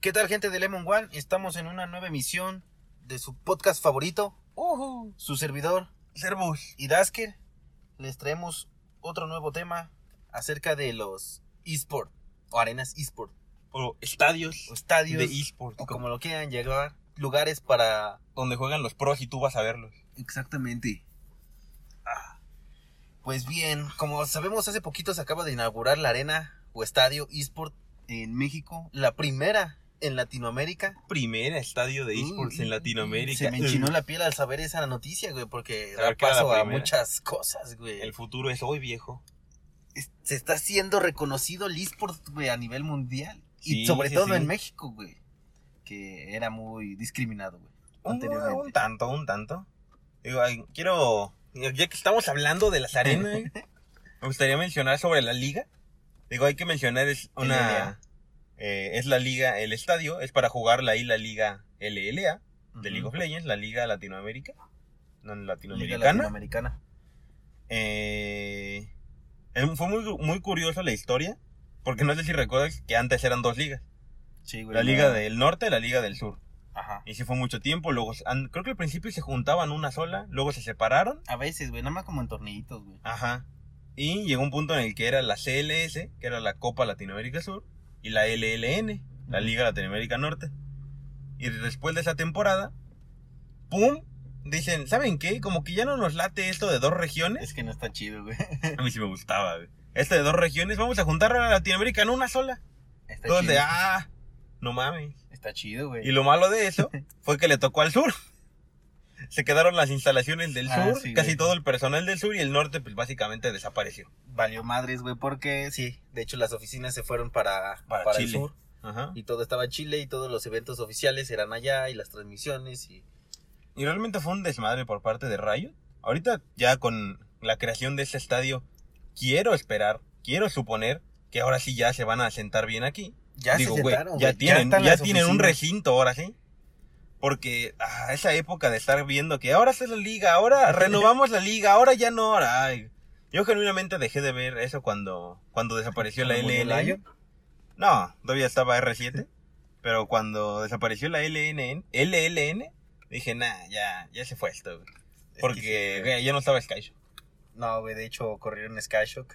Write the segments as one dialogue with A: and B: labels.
A: ¿Qué tal, gente de Lemon One? Estamos en una nueva emisión de su podcast favorito,
B: Ujú.
A: su servidor
B: Servus.
A: y Dasker. Les traemos otro nuevo tema acerca de los eSport o arenas eSport
B: O estadios
A: o estadios
B: de eSport.
A: o como lo quieran llegar, lugares para
B: Donde juegan los pros y tú vas a verlos.
A: Exactamente. Pues bien, como sabemos, hace poquito se acaba de inaugurar la arena o estadio eSport en México, la primera en Latinoamérica.
B: Primer estadio de eSports en Latinoamérica.
A: Se me enchinó la piel al saber esa noticia, güey, porque da paso a muchas cosas, güey.
B: El futuro es hoy, viejo.
A: Se está haciendo reconocido el eSport, güey, a nivel mundial. Y sobre
B: sí,
A: todo
B: sí.
A: en México, güey. Que era muy discriminado, güey.
B: Un,
A: Anteriormente.
B: un tanto, un tanto. Digo, ay, quiero. Ya que estamos hablando de las arenas, me gustaría mencionar sobre la liga. Digo, hay que mencionar, es una. Eh, es la liga, el estadio, es para jugarla ahí la liga LLA de
A: Ujú.
B: League of Legends, la liga latinoamérica. No,
A: Liga
B: latinoamericana.
A: Latinoamericana.
B: Eh, fue muy, muy curioso la historia, porque no sé si recuerdas que antes eran dos ligas,
A: Sí, güey.
B: la
A: no-
B: liga del norte y la liga del sur.
A: Ajá.
B: Y sí fue mucho tiempo, luego se- creo que al principio se juntaban una sola, luego se separaron,
A: A veces, güey, nada más como en tornillitos, güey.
B: ajá. Y llegó un punto en el que era la CLS, que era la Copa Latinoamérica Sur, y la LLN, la. Liga Latinoamérica Norte. Y después de esa temporada, ¡pum! Dicen, ¿saben qué? Como que ya no nos late esto de dos regiones.
A: Es que no está chido, güey.
B: A mí sí me gustaba, güey. Este de dos regiones, vamos a juntar a Latinoamérica en una sola.
A: Está
B: Todos
A: chido.
B: de, ah, no mames.
A: Está chido, güey.
B: Y lo malo de eso fue que le tocó al sur. Se quedaron las instalaciones del
A: Ah,
B: sur,
A: sí,
B: casi
A: güey.
B: todo el personal del sur y el norte pues básicamente desapareció.
A: Valió madres, güey, porque sí, de hecho las oficinas se fueron para,
B: Para
A: para, el
B: Chile.
A: sur.
B: Ajá.
A: Y todo estaba en Chile y todos los eventos oficiales eran allá y las transmisiones y...
B: Y realmente fue un desmadre por parte de Rayo. Ahorita ya con la creación de este estadio, quiero esperar, quiero suponer que ahora sí ya se van a sentar bien aquí.
A: Ya
B: Digo,
A: se sentaron,
B: ya
A: güey,
B: tienen, ya
A: las
B: tienen un recinto ahora sí. Porque ah, esa época de estar viendo que ahora es la liga, ahora renovamos la liga, ahora ya no, ahora. ay. Yo genuinamente dejé de ver eso cuando, cuando desapareció la.
A: Lion.
B: No, todavía estaba R7. pero cuando desapareció la LNN, LLN, dije, nah, ya, ya se fue esto. güey.
A: Es que
B: Porque
A: sí, güey.
B: güey, ya no estaba Skyshock.
A: No, güey, de hecho corrieron Skyshock.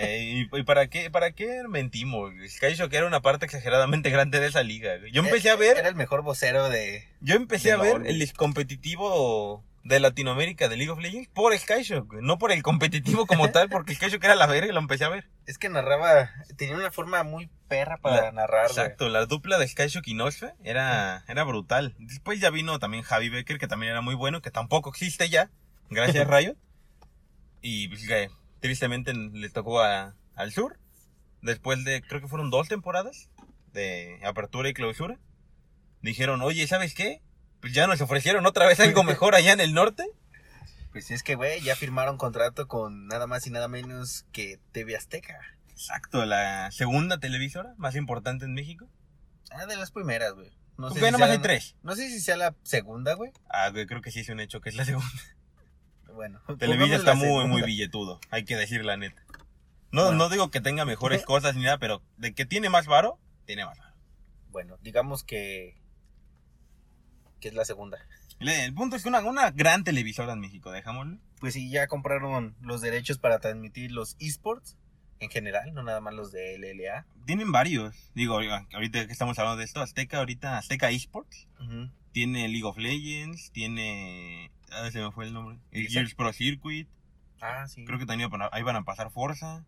B: Güey, ¿Y, y para qué para qué mentimos? güey? Skyshock era una parte exageradamente grande de esa liga. Yo empecé a ver
A: Era el mejor vocero de...
B: Yo empecé
A: de
B: a ver el competitivo de Latinoamérica de League of Legends por Skyshock, no por el competitivo como tal, porque Skyshock era la verga y lo empecé a ver.
A: Es que narraba... Tenía una forma muy perra para
B: La-
A: narrar, güey.
B: Exacto, la dupla de Skyshock y Nosfe era, era brutal. Después ya vino también Javi Becker, que también era muy bueno, que tampoco existe ya, gracias Riot. Y pues, que tristemente le tocó a- al sur. Después de, creo que fueron dos temporadas de apertura y clausura. Dijeron, oye, ¿sabes qué? Pues ya nos ofrecieron otra vez algo mejor allá en el norte.
A: Pues es que, güey, ya firmaron contrato con nada más y nada menos que TV Azteca.
B: Exacto, la segunda televisora más importante en México.
A: Ah, de las primeras, güey. No
B: Porque
A: si
B: nada más
A: sea
B: hay tres.
A: No sé si sea la segunda, güey.
B: Ah, güey, creo que sí es un hecho que es la segunda.
A: Bueno.
B: Televisa está muy, muy billetudo, hay que decir la neta. No,
A: Bueno.
B: no digo que tenga mejores cosas ni nada, pero de que tiene más varo, tiene más varo.
A: Bueno, digamos que... Que es la segunda.
B: El punto es que una, una gran televisora en México, dejámoslo.
A: Pues sí, ya compraron los derechos para transmitir los esports en general, no nada más los de LLA.
B: Tienen varios. Digo, ahorita que estamos hablando de esto, Azteca, ahorita Azteca Esports. Tiene League of Legends, tiene... Ah, se me fue el nombre. El. Gears Pro Circuit.
A: Ah, sí.
B: Creo que también ahí van a pasar Forza.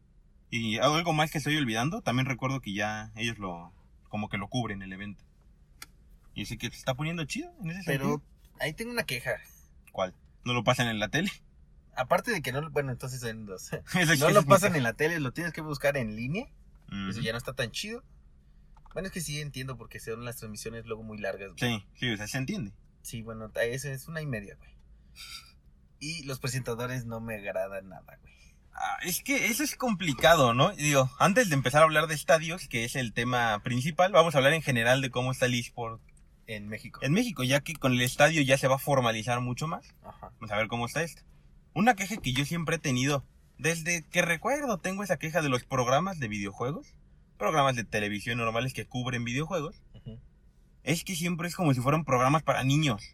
B: Y algo más que estoy olvidando, también recuerdo que ya ellos lo... Como que lo cubren el evento. Y así que se está poniendo chido en ese
A: Pero
B: sentido.
A: ahí tengo una queja.
B: ¿Cuál? ¿No lo pasan en la tele?
A: Aparte de que no, bueno, entonces son dos. No lo pasan en la tele, lo tienes que buscar en línea. Eso ya no está tan chido. Bueno, es que sí entiendo porque son las transmisiones luego muy largas. güey.
B: Sí, sí, o sea, se entiende.
A: Sí, bueno, esa es una y media, güey. Y los presentadores no me agradan nada, güey.
B: Ah, es que eso es complicado, ¿no? Digo, antes de empezar a hablar de estadios, que es el tema principal, vamos a hablar en general de cómo está el eSport
A: En México.
B: en México, ya que con el estadio ya se va a formalizar mucho más.
A: Ajá.
B: Vamos a ver cómo está esto. Una queja que yo siempre he tenido, desde que recuerdo, tengo esa queja de los programas de videojuegos, programas de televisión normales que cubren videojuegos, es que siempre es como si fueran programas para niños.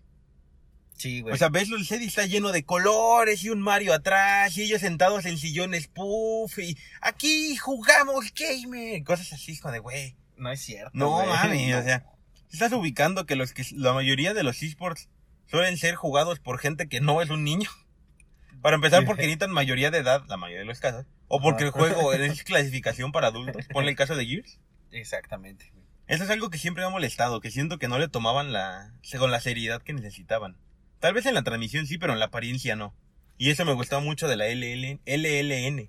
A: Sí, güey.
B: O sea, ves el set y está lleno de colores y un Mario atrás y ellos sentados en sillones puff y aquí jugamos gamer. Cosas así, hijo de güey.
A: no es cierto.
B: No
A: No.
B: o sea, estás ubicando que los que la mayoría de los esports suelen ser jugados por gente que no es un niño. Para empezar, porque necesitan mayoría de edad, la mayoría de los casos, o porque el
A: Ajá.
B: juego es clasificación para adultos. Ponle el caso de Gears.
A: Exactamente.
B: Eso es algo que siempre me ha molestado, que siento que no le tomaban la, con la seriedad que necesitaban. Tal vez en la transmisión sí, pero en la apariencia no. Y eso me gustaba mucho de la LL, LLN,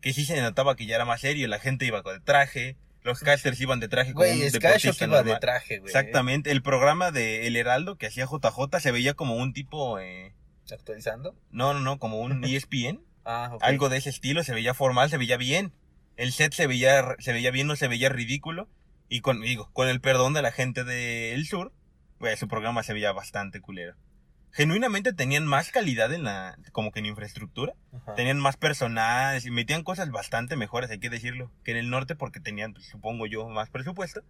B: que sí se notaba que ya era más serio, la gente iba con traje, los casters iban de traje como
A: Güey,
B: un deportista
A: iba de traje, güey.
B: Exactamente, el programa de El Heraldo que hacía JJ se veía como un tipo, eh,
A: ¿Actualizando?
B: no, no, no, como un ESPN,
A: Ah, ok.
B: algo de ese estilo, se veía formal, se veía bien. El set se veía, se veía bien, no se veía ridículo. Y con, digo, con el perdón de la gente del sur, pues su programa se veía bastante culero. Genuinamente tenían más calidad en la, como que en infraestructura.
A: Ajá.
B: Tenían más personajes y metían cosas bastante mejores, hay que decirlo, que en el norte porque tenían, pues, supongo yo, más presupuesto.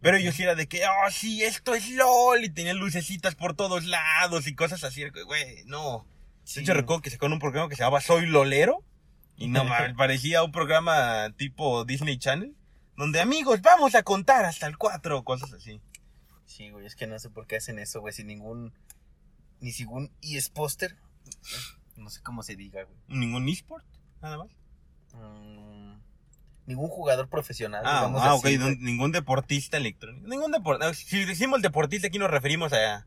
B: Pero yo sí era de que, oh, sí, esto es LOL, y tenían lucecitas por todos lados y cosas así, güey, no.
A: Sí.
B: De hecho, recuerdo que sacaron un programa que se llamaba Soy Lolero. Y no mames, parecía un programa tipo Disney Channel. Donde amigos, vamos a contar hasta el 4 cosas así.
A: Sí, güey, es que no sé por qué hacen eso, güey, sin ningún. Ni ningún ES-Poster. No sé cómo se diga, güey.
B: Ningún eSport, nada más.
A: Mm, ningún jugador profesional.
B: Ah,
A: digamos
B: ah,
A: así,
B: ok,
A: güey.
B: ningún deportista electrónico. Ningún deportista. Si decimos deportista, aquí nos referimos a,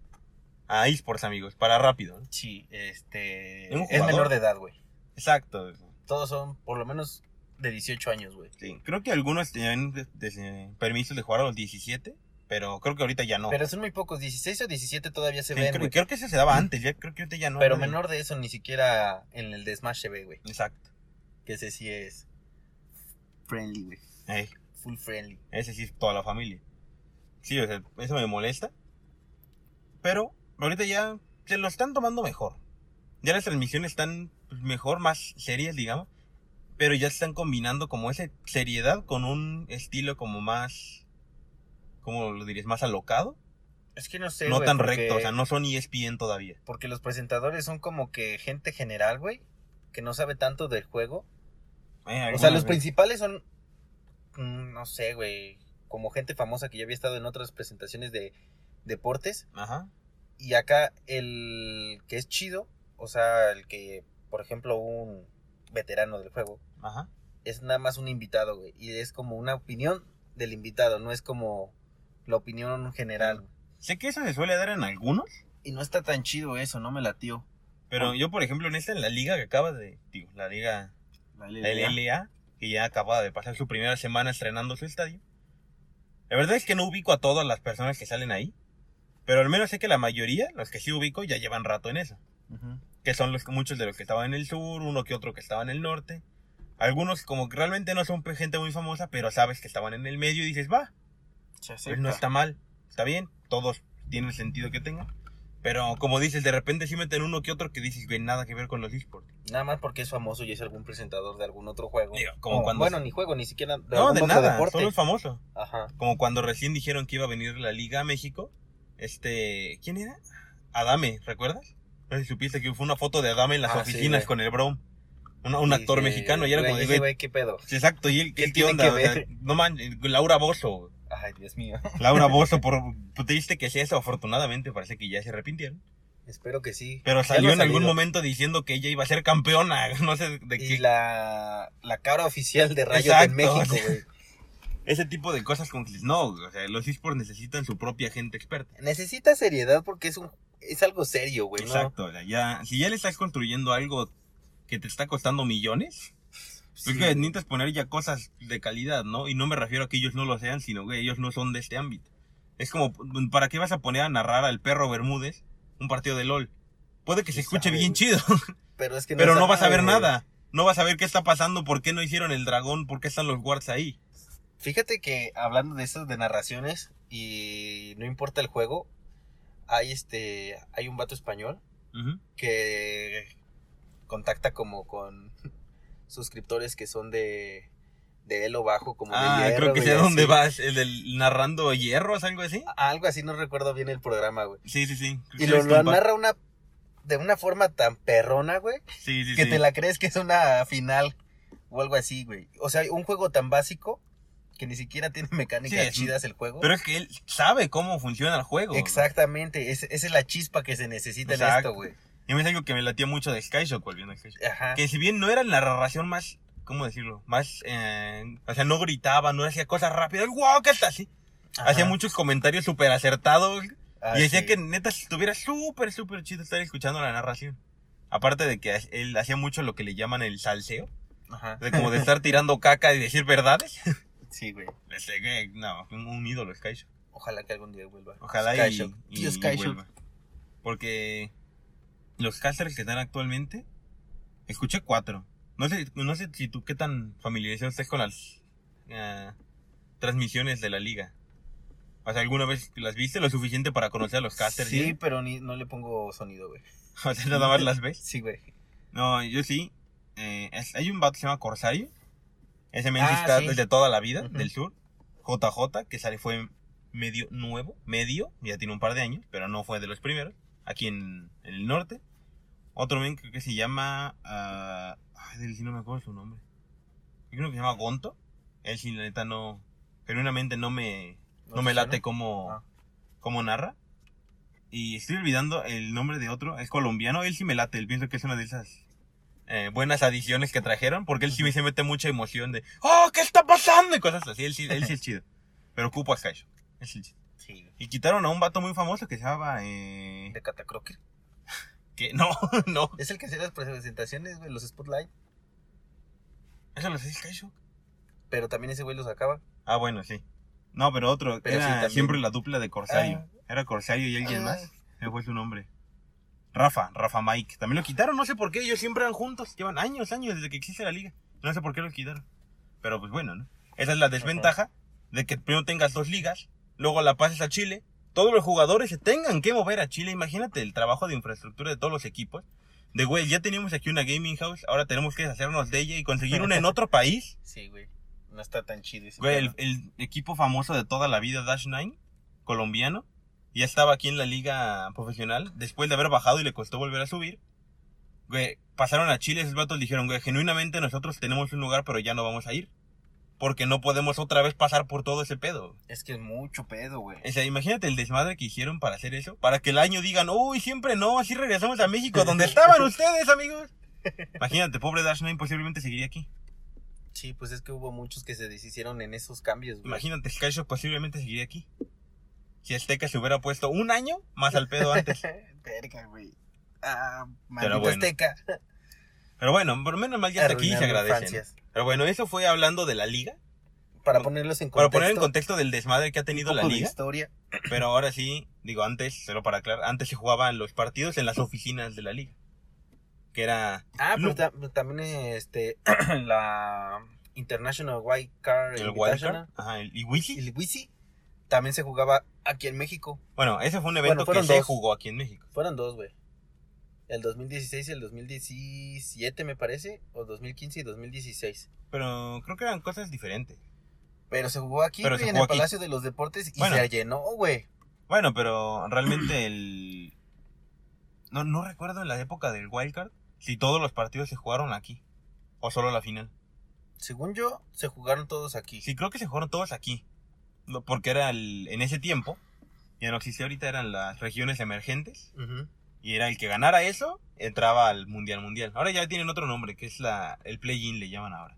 B: a eSports, amigos, para rápido. ¿no?
A: Sí, este.
B: ¿Un
A: Es menor de edad, güey.
B: Exacto.
A: Todos son por lo menos de 18 años, güey.
B: Sí, creo que algunos tenían de- de- permisos de jugar a los 17, pero creo que ahorita ya no.
A: Pero son muy pocos, 16 o 17 todavía se
B: Sí,
A: ven,
B: creo, que ese se daba antes, ya creo que ahorita ya no.
A: Pero
B: ¿no?
A: menor de eso ni siquiera en el de Smash se ve, güey.
B: Exacto.
A: Que ese sí es friendly, güey.
B: Ey.
A: Full friendly.
B: Ese sí es toda la familia. Sí, o sea, eso me molesta. Pero ahorita ya se lo están tomando mejor. Ya las transmisiones están mejor, más serias, digamos. Pero ya están combinando como esa seriedad con un estilo como más... ¿Cómo lo dirías? Más alocado.
A: Es que no sé,
B: no tan
A: porque-
B: recto, o sea, no son ESPN todavía.
A: Porque los presentadores son como que gente general, güey, que no sabe tanto del juego.
B: Eh,
A: O sea, los principales son, mm, no sé, güey, como gente famosa que ya había estado en otras presentaciones de deportes.
B: Ajá.
A: Y acá el que es chido, o sea, el que, por ejemplo, un veterano del juego,
B: Ajá.
A: es nada más un invitado, güey. Y es como una opinión del invitado, no es como la opinión general.
B: Sé que eso se suele dar en algunos.
A: Y no está tan chido eso, no me latió.
B: Pero yo, por ejemplo, en esta, en la liga que acaba de... Digo, la liga la LLA, que ya acaba de pasar su primera semana estrenando su estadio. La verdad es que no ubico a todas las personas que salen ahí, pero al menos sé que la mayoría, los que sí ubico, ya llevan rato en eso. Que son los muchos de los que estaban en el sur, uno que otro que estaba en el norte. Algunos como que realmente no son gente muy famosa, pero sabes que estaban en el medio y dices, va, pues no está mal, está bien, todos tienen sentido que tengan. Pero como dices, de repente sí meten uno que otro que dices, ven nada que ver con los esports.
A: Nada más porque es famoso y es algún presentador de algún otro juego.
B: Digo, como
A: O,
B: cuando-
A: Bueno, ni juego, ni siquiera de
B: No,
A: algún
B: de
A: otro
B: nada,
A: deporte.
B: solo es famoso.
A: Ajá.
B: Como cuando recién dijeron que iba a venir la Liga a México. Este, ¿quién era? Adame, ¿recuerdas? No sé si supiste que fue una foto de Adame en las
A: Ah,
B: oficinas con el Brom. Un, un
A: Sí,
B: actor
A: sí,
B: mexicano y era
A: güey,
B: como güey,
A: ¿qué pedo?
B: sí, exacto, y él,
A: ¿Qué
B: ¿qué
A: tiene
B: onda?
A: que
B: O sea,
A: ver?
B: no man, Laura Bozo.
A: Ay, Dios mío.
B: Laura Bozo, por triste que sea eso, afortunadamente parece que ya se arrepintieron.
A: Espero que sí.
B: Pero salió en algún momento diciendo que ella iba a ser campeona, no sé de
A: Y
B: qué.
A: la, la cara oficial de Rayos
B: Exacto,
A: en México,
B: o sea,
A: güey.
B: Ese tipo de cosas dices, no, o sea, los esports necesitan su propia gente experta.
A: Necesita seriedad porque es un es algo serio, güey, ¿no?
B: Exacto, o sea, ya, si ya le estás construyendo algo que te está costando millones,
A: Sí,
B: es que necesitas poner ya cosas de calidad, ¿no? Y no me refiero a que ellos no lo sean, sino que ellos no son de este ámbito. Es como, ¿para qué vas a poner a narrar al perro Bermúdez un partido de LOL? Puede que se escuche bien chido,
A: pero es que
B: pero no vas a ver nada. No vas a ver qué está pasando, por qué no hicieron el dragón, por qué están los guards ahí.
A: Fíjate que hablando de eso de narraciones y no importa el juego, hay este hay un vato español que contacta como con suscriptores que son de, de elo bajo, como
B: Ah,
A: de hierro.
B: creo que sé dónde vas. El del narrando hierros, algo así.
A: Algo así, no recuerdo bien el programa, güey.
B: Sí, sí, sí.
A: Y lo, lo narra una, de una forma tan perrona, güey,
B: Sí, sí,
A: que
B: sí.
A: te la crees que es una final o algo así, güey. O sea, un juego tan básico que ni siquiera tiene mecánicas
B: Sí,
A: chidas el juego.
B: Pero es que él sabe cómo funciona el juego.
A: Exactamente, es- esa es la chispa que se necesita en esto, güey.
B: Y me es algo que me latía mucho de Skyshock, volviendo a Skyshock.
A: Ajá.
B: Que si bien no era la narración más, ¿cómo decirlo? Más, eh, o sea, no gritaba, no hacía cosas rápidas, wow, ¿qué tal? así? Hacía muchos comentarios súper acertados.
A: Ah,
B: y decía
A: sí.
B: que neta estuviera súper, súper chido estar escuchando la narración. Aparte de que él hacía mucho lo que le llaman el salseo.
A: Ajá.
B: De como de estar tirando caca y decir verdades.
A: Sí, güey.
B: Este, que, no, un, un ídolo Skyshock.
A: Ojalá que algún día vuelva.
B: Ojalá y,
A: Skyshock.
B: y-
A: Tío
B: y
A: Skyshock.
B: vuelva. Porque los casters que están actualmente, escuché cuatro. No sé, no sé si tú qué tan familiarizado estés con las eh, transmisiones de la liga. O sea, ¿alguna vez las viste lo suficiente para conocer a los casters?
A: Sí, pero ni, no le pongo sonido, güey.
B: O sea, nada más las ves.
A: Sí, güey.
B: No, yo sí. Eh, es- hay un vato que se llama Corsario. Ese men
A: Ah,
B: está
A: sí.
B: desde toda la vida, del sur. JJ, que sale fue medio nuevo, medio, ya tiene un par de años, pero no fue de los primeros, aquí en, en el norte. Otro men creo que se llama... ah, ay, del sí no me acuerdo su nombre. Yo creo que se llama Gonto. Él sí, la neta, no... Genuinamente no me, no,
A: ¿No
B: me
A: te
B: late
A: suena?
B: como,
A: Ah.
B: como narra. Y estoy olvidando el nombre de otro. Es colombiano. Él sí me late. Él pienso que es una de esas eh, buenas adiciones que trajeron. Porque él sí me se mete mucha emoción de ¡Oh, qué está pasando! Y cosas así. Él sí, él sí es chido. Pero ocupo a Skyshock. Es el chido.
A: Sí.
B: Y quitaron a un vato muy famoso que se llamaba. Eh,
A: De Catacroker.
B: No, no.
A: Es el que hacía las presentaciones, güey, los spotlight.
B: ¿Eso lo hace Skyshock?
A: Pero también ese güey lo sacaba.
B: Ah, bueno, sí. No, pero otro.
A: Pero
B: era siempre la dupla de Corsario.
A: Ah.
B: Era Corsario y alguien
A: Ah.
B: más. Ese fue su nombre. Rafa, Rafa Mike. También lo quitaron, no sé por qué. Ellos siempre eran juntos. Llevan años, años desde que existe la liga. No sé por qué los quitaron. Pero pues bueno, ¿no? Esa es la desventaja de que primero tengas dos ligas, luego la pases a Chile. Todos los jugadores se tengan que mover a Chile. Imagínate el trabajo de infraestructura de todos los equipos. De güey, ya teníamos aquí una gaming house, ahora tenemos que deshacernos de ella y conseguir una en otro país.
A: Sí, güey. No está tan chido ese
B: Güey, el, el equipo famoso de toda la vida, Dash 9, colombiano, ya estaba aquí en la liga profesional, después de haber bajado y le costó volver a subir. Güey, pasaron a Chile, esos vatos dijeron, güey, genuinamente nosotros tenemos un lugar, pero ya no vamos a ir. Porque no podemos otra vez pasar por todo ese pedo.
A: Es que es mucho pedo, güey.
B: O sea, imagínate el desmadre que hicieron para hacer eso. Para que el año digan, uy, siempre no, así regresamos a México, donde estaban ustedes, amigos. Imagínate, pobre Dash 9 posiblemente seguiría aquí.
A: Sí, pues es que hubo muchos que se deshicieron en esos cambios, güey.
B: Imagínate, Skyshock posiblemente seguiría aquí. Si Azteca se hubiera puesto un año más al pedo antes.
A: Verga, güey. Ah,
B: bueno.
A: Azteca.
B: Pero bueno, por menos mal ya está aquí y se
A: Arruinando
B: agradece.
A: infancias.
B: Pero bueno, eso fue hablando de la liga.
A: Para ponerlos en
B: Para
A: contexto.
B: poner en contexto del desmadre que ha tenido la liga.
A: historia.
B: Pero ahora sí, digo antes, solo para aclarar, antes se jugaban los partidos en las oficinas de la liga. Que era
A: Ah, pero ta- también este la International White Card
B: el Wildcard. Ajá, el Iwisi.
A: el Wisi también se jugaba aquí en México.
B: Bueno, ese fue un
A: Bueno,
B: evento que se jugó aquí en México.
A: Fueron dos, güey. El 2016 y el 2017 me parece, o 2015 y 2016.
B: Pero creo que eran cosas diferentes.
A: Pero se jugó aquí,
B: Pero
A: güey,
B: se
A: en el
B: aquí.
A: Palacio de los Deportes y
B: Bueno.
A: se llenó, güey.
B: Bueno, pero realmente el... No, no recuerdo en la época del Wildcard si todos los partidos se jugaron aquí. O solo la final.
A: Según yo, se jugaron todos aquí.
B: Sí, creo que se jugaron todos aquí. Porque era el, en ese tiempo, ya no existía ahorita, eran las regiones emergentes. Y era el que ganara eso, entraba al Mundial Mundial. Ahora ya tienen otro nombre, que es la el play-in, le llaman ahora.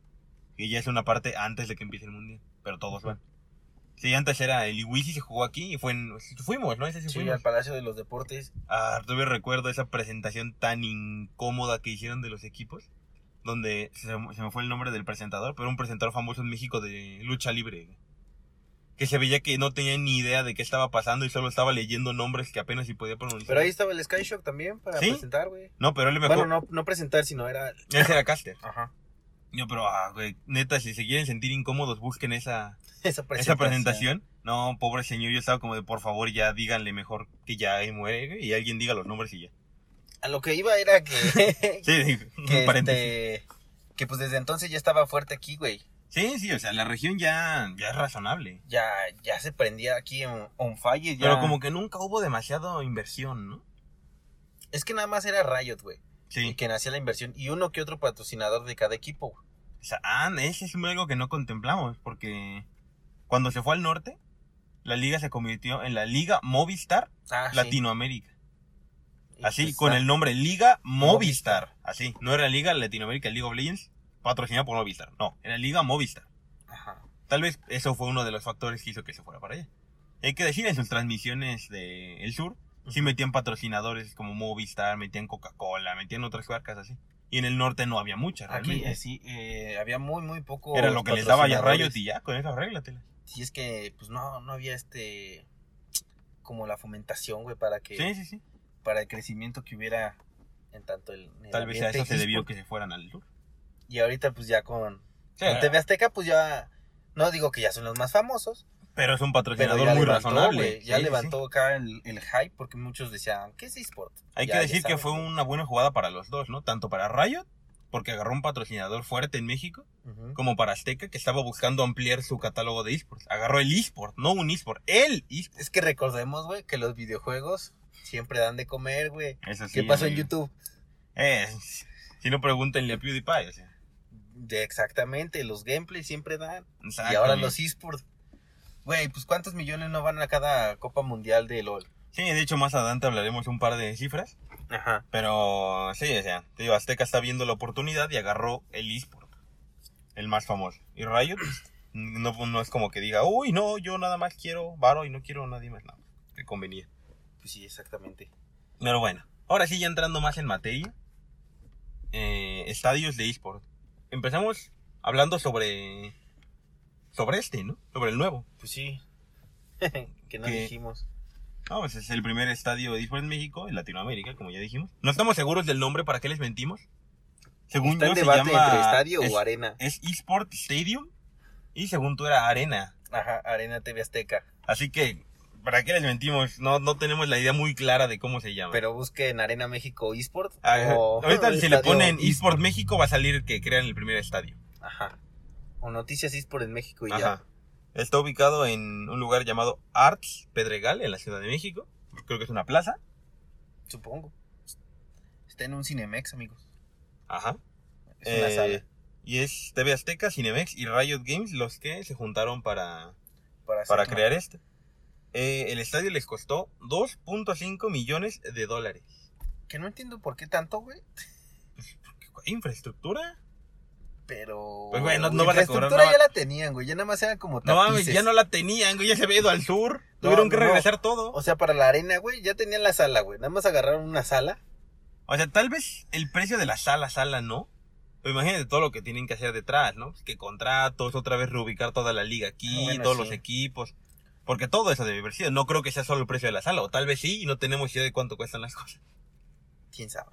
B: Que ya es una parte antes de que empiece el Mundial. Pero todos van. Sí, antes era el Iwisi, se jugó aquí y fue en, fuimos, ¿no? Ese sí
A: Sí,
B: fuimos.
A: al Palacio de los Deportes.
B: Ah, todavía recuerdo esa presentación tan incómoda que hicieron de los equipos. Donde se, se me fue el nombre del presentador, pero un presentador famoso en México de lucha libre. Que se veía que no tenía ni idea de qué estaba pasando y solo estaba leyendo nombres que apenas si podía pronunciar.
A: Pero ahí estaba el Skyshock también para
B: ¿Sí?
A: presentar, güey.
B: No, pero él mejor.
A: Bueno, no, no presentar, sino era...
B: Ese era caster.
A: Ajá.
B: Yo, pero, ah, güey, neta, si se quieren sentir incómodos, busquen esa,
A: Esa presentación.
B: esa presentación. No, pobre señor, yo estaba como de, por favor, ya díganle mejor que ya ahí muere, güey, y alguien diga los nombres y ya.
A: A lo que iba era que...
B: Sí, sí,
A: que, este, que pues desde entonces ya estaba fuerte aquí, güey.
B: Sí, sí, o sea, la región ya, ya es razonable.
A: Ya, ya se prendía aquí en on fire. Ya...
B: Pero como que nunca hubo demasiado inversión, ¿no?
A: Es que nada más era Riot, güey.
B: Sí.
A: Y que nacía la inversión. Y uno que otro patrocinador de cada equipo, güey.
B: O sea, ah, ese es algo que no contemplamos, porque cuando se fue al norte, la liga se convirtió en la Liga Movistar
A: Ah.
B: Latinoamérica. Así,
A: pues,
B: con
A: ah,
B: el nombre Liga Movistar. Así, no era Liga Latinoamérica League of Legends patrocinada por Movistar. No, era Liga Movistar.
A: Ajá.
B: Tal vez eso fue uno de los factores que hizo que se fuera para allá. Hay que decir, en sus transmisiones del el sur, sí metían patrocinadores como Movistar, metían Coca-Cola, metían otras marcas así. Y en el norte no había muchas,
A: Aquí
B: realmente.
A: eh, sí, eh, había muy, muy poco.
B: Era lo que les daba ya. Riot y ya, con eso arréglatela.
A: Sí, es que, pues no, no había este. Como la fomentación, güey, para que.
B: Sí, sí, sí.
A: Para el crecimiento que hubiera en tanto el. el
B: Tal vez a eso se debió que se fueran al sur.
A: Y ahorita, pues ya con.
B: Sí,
A: con TV Azteca, pues ya. No digo que ya son los más famosos,
B: pero es un patrocinador muy
A: levantó,
B: razonable.
A: ya
B: Sí, sí,
A: levantó acá el, el hype porque muchos decían, ¿qué es eSport?
B: Hay
A: Ya-
B: que decir que fue una buena jugada para los dos, ¿no? Tanto para Riot, porque agarró un patrocinador fuerte en México, como para Azteca, que estaba buscando ampliar su catálogo de esports. Agarró el esport, no un esport, el esport.
A: Es que recordemos, güey, que los videojuegos siempre dan de comer, güey.
B: Eso sí,
A: ¿Qué pasó en. YouTube?
B: Eh, si no pregúntenle a PewDiePie, o sea.
A: De exactamente, los gameplays siempre dan. Y ahora los esports. Güey, pues ¿cuántos millones no van a cada Copa Mundial de LOL?
B: Sí, de hecho más adelante hablaremos un par de cifras.
A: Ajá.
B: Pero sí, o sea, te digo, Azteca está viendo la oportunidad y agarró el esport. El más famoso. Y Riot pues, no, no es como que diga, uy, no, yo nada más quiero Varo y no quiero nadie más. No, que convenía.
A: Pues sí, exactamente.
B: Pero bueno, ahora sí ya entrando más en materia. eh, estadios de esport. Empezamos hablando sobre... Sobre este, ¿no? Sobre el nuevo.
A: Pues sí. que no
B: Que-
A: dijimos.
B: No, pues es el primer estadio de en México, en Latinoamérica, como ya dijimos. No estamos seguros del nombre, ¿para qué les mentimos? Según
A: Está
B: yo
A: en
B: se
A: debate
B: llama...
A: entre estadio
B: es,
A: o arena.
B: es eSport Stadium y según tú era Arena.
A: Ajá, Arena TV Azteca.
B: Así que, ¿para qué les mentimos? No, no tenemos la idea muy clara de cómo se llama.
A: Pero busquen Arena México eSport.
B: Ah,
A: o
B: ahorita si le ponen eSport México va a salir que crean el primer estadio.
A: Ajá. O Noticias eSport en México y
B: Ajá. Está ubicado en un lugar llamado Arts Pedregal, en la Ciudad de México. Creo que es una plaza.
A: ya, supongo. Está en un Cinemex, amigos.
B: Ajá.
A: Es una
B: Eh,
A: sala
B: Y es TV Azteca, Cinemex y Riot Games los que se juntaron para,
A: para,
B: crear este. Eh, el estadio les costó 2.5 millones de dólares.
A: Que no entiendo por qué tanto, güey.
B: ¿Infraestructura?
A: Pero.
B: Pues, güey, no- no van a cobrar
A: infraestructura
B: nada.
A: ya la tenían, güey. Ya nada más eran como
B: No mames,
A: tapices.
B: ya no la tenían, güey, ya se había ido al sur.
A: No,
B: Tuvieron que
A: no, no.
B: regresar todo.
A: O sea, para la arena, güey, ya tenían la sala, güey. Nada más agarraron una sala.
B: O sea, tal vez el precio de la sala, sala no. Pero imagínate todo lo que tienen que hacer detrás, ¿no? Que contratos, otra vez reubicar toda la liga aquí,
A: Ah, bueno,
B: todos
A: sí.
B: los equipos. Porque todo eso debe haber sido. No creo que sea solo el precio de la sala. O tal vez sí y no tenemos idea de cuánto cuestan las cosas.
A: Quién sabe.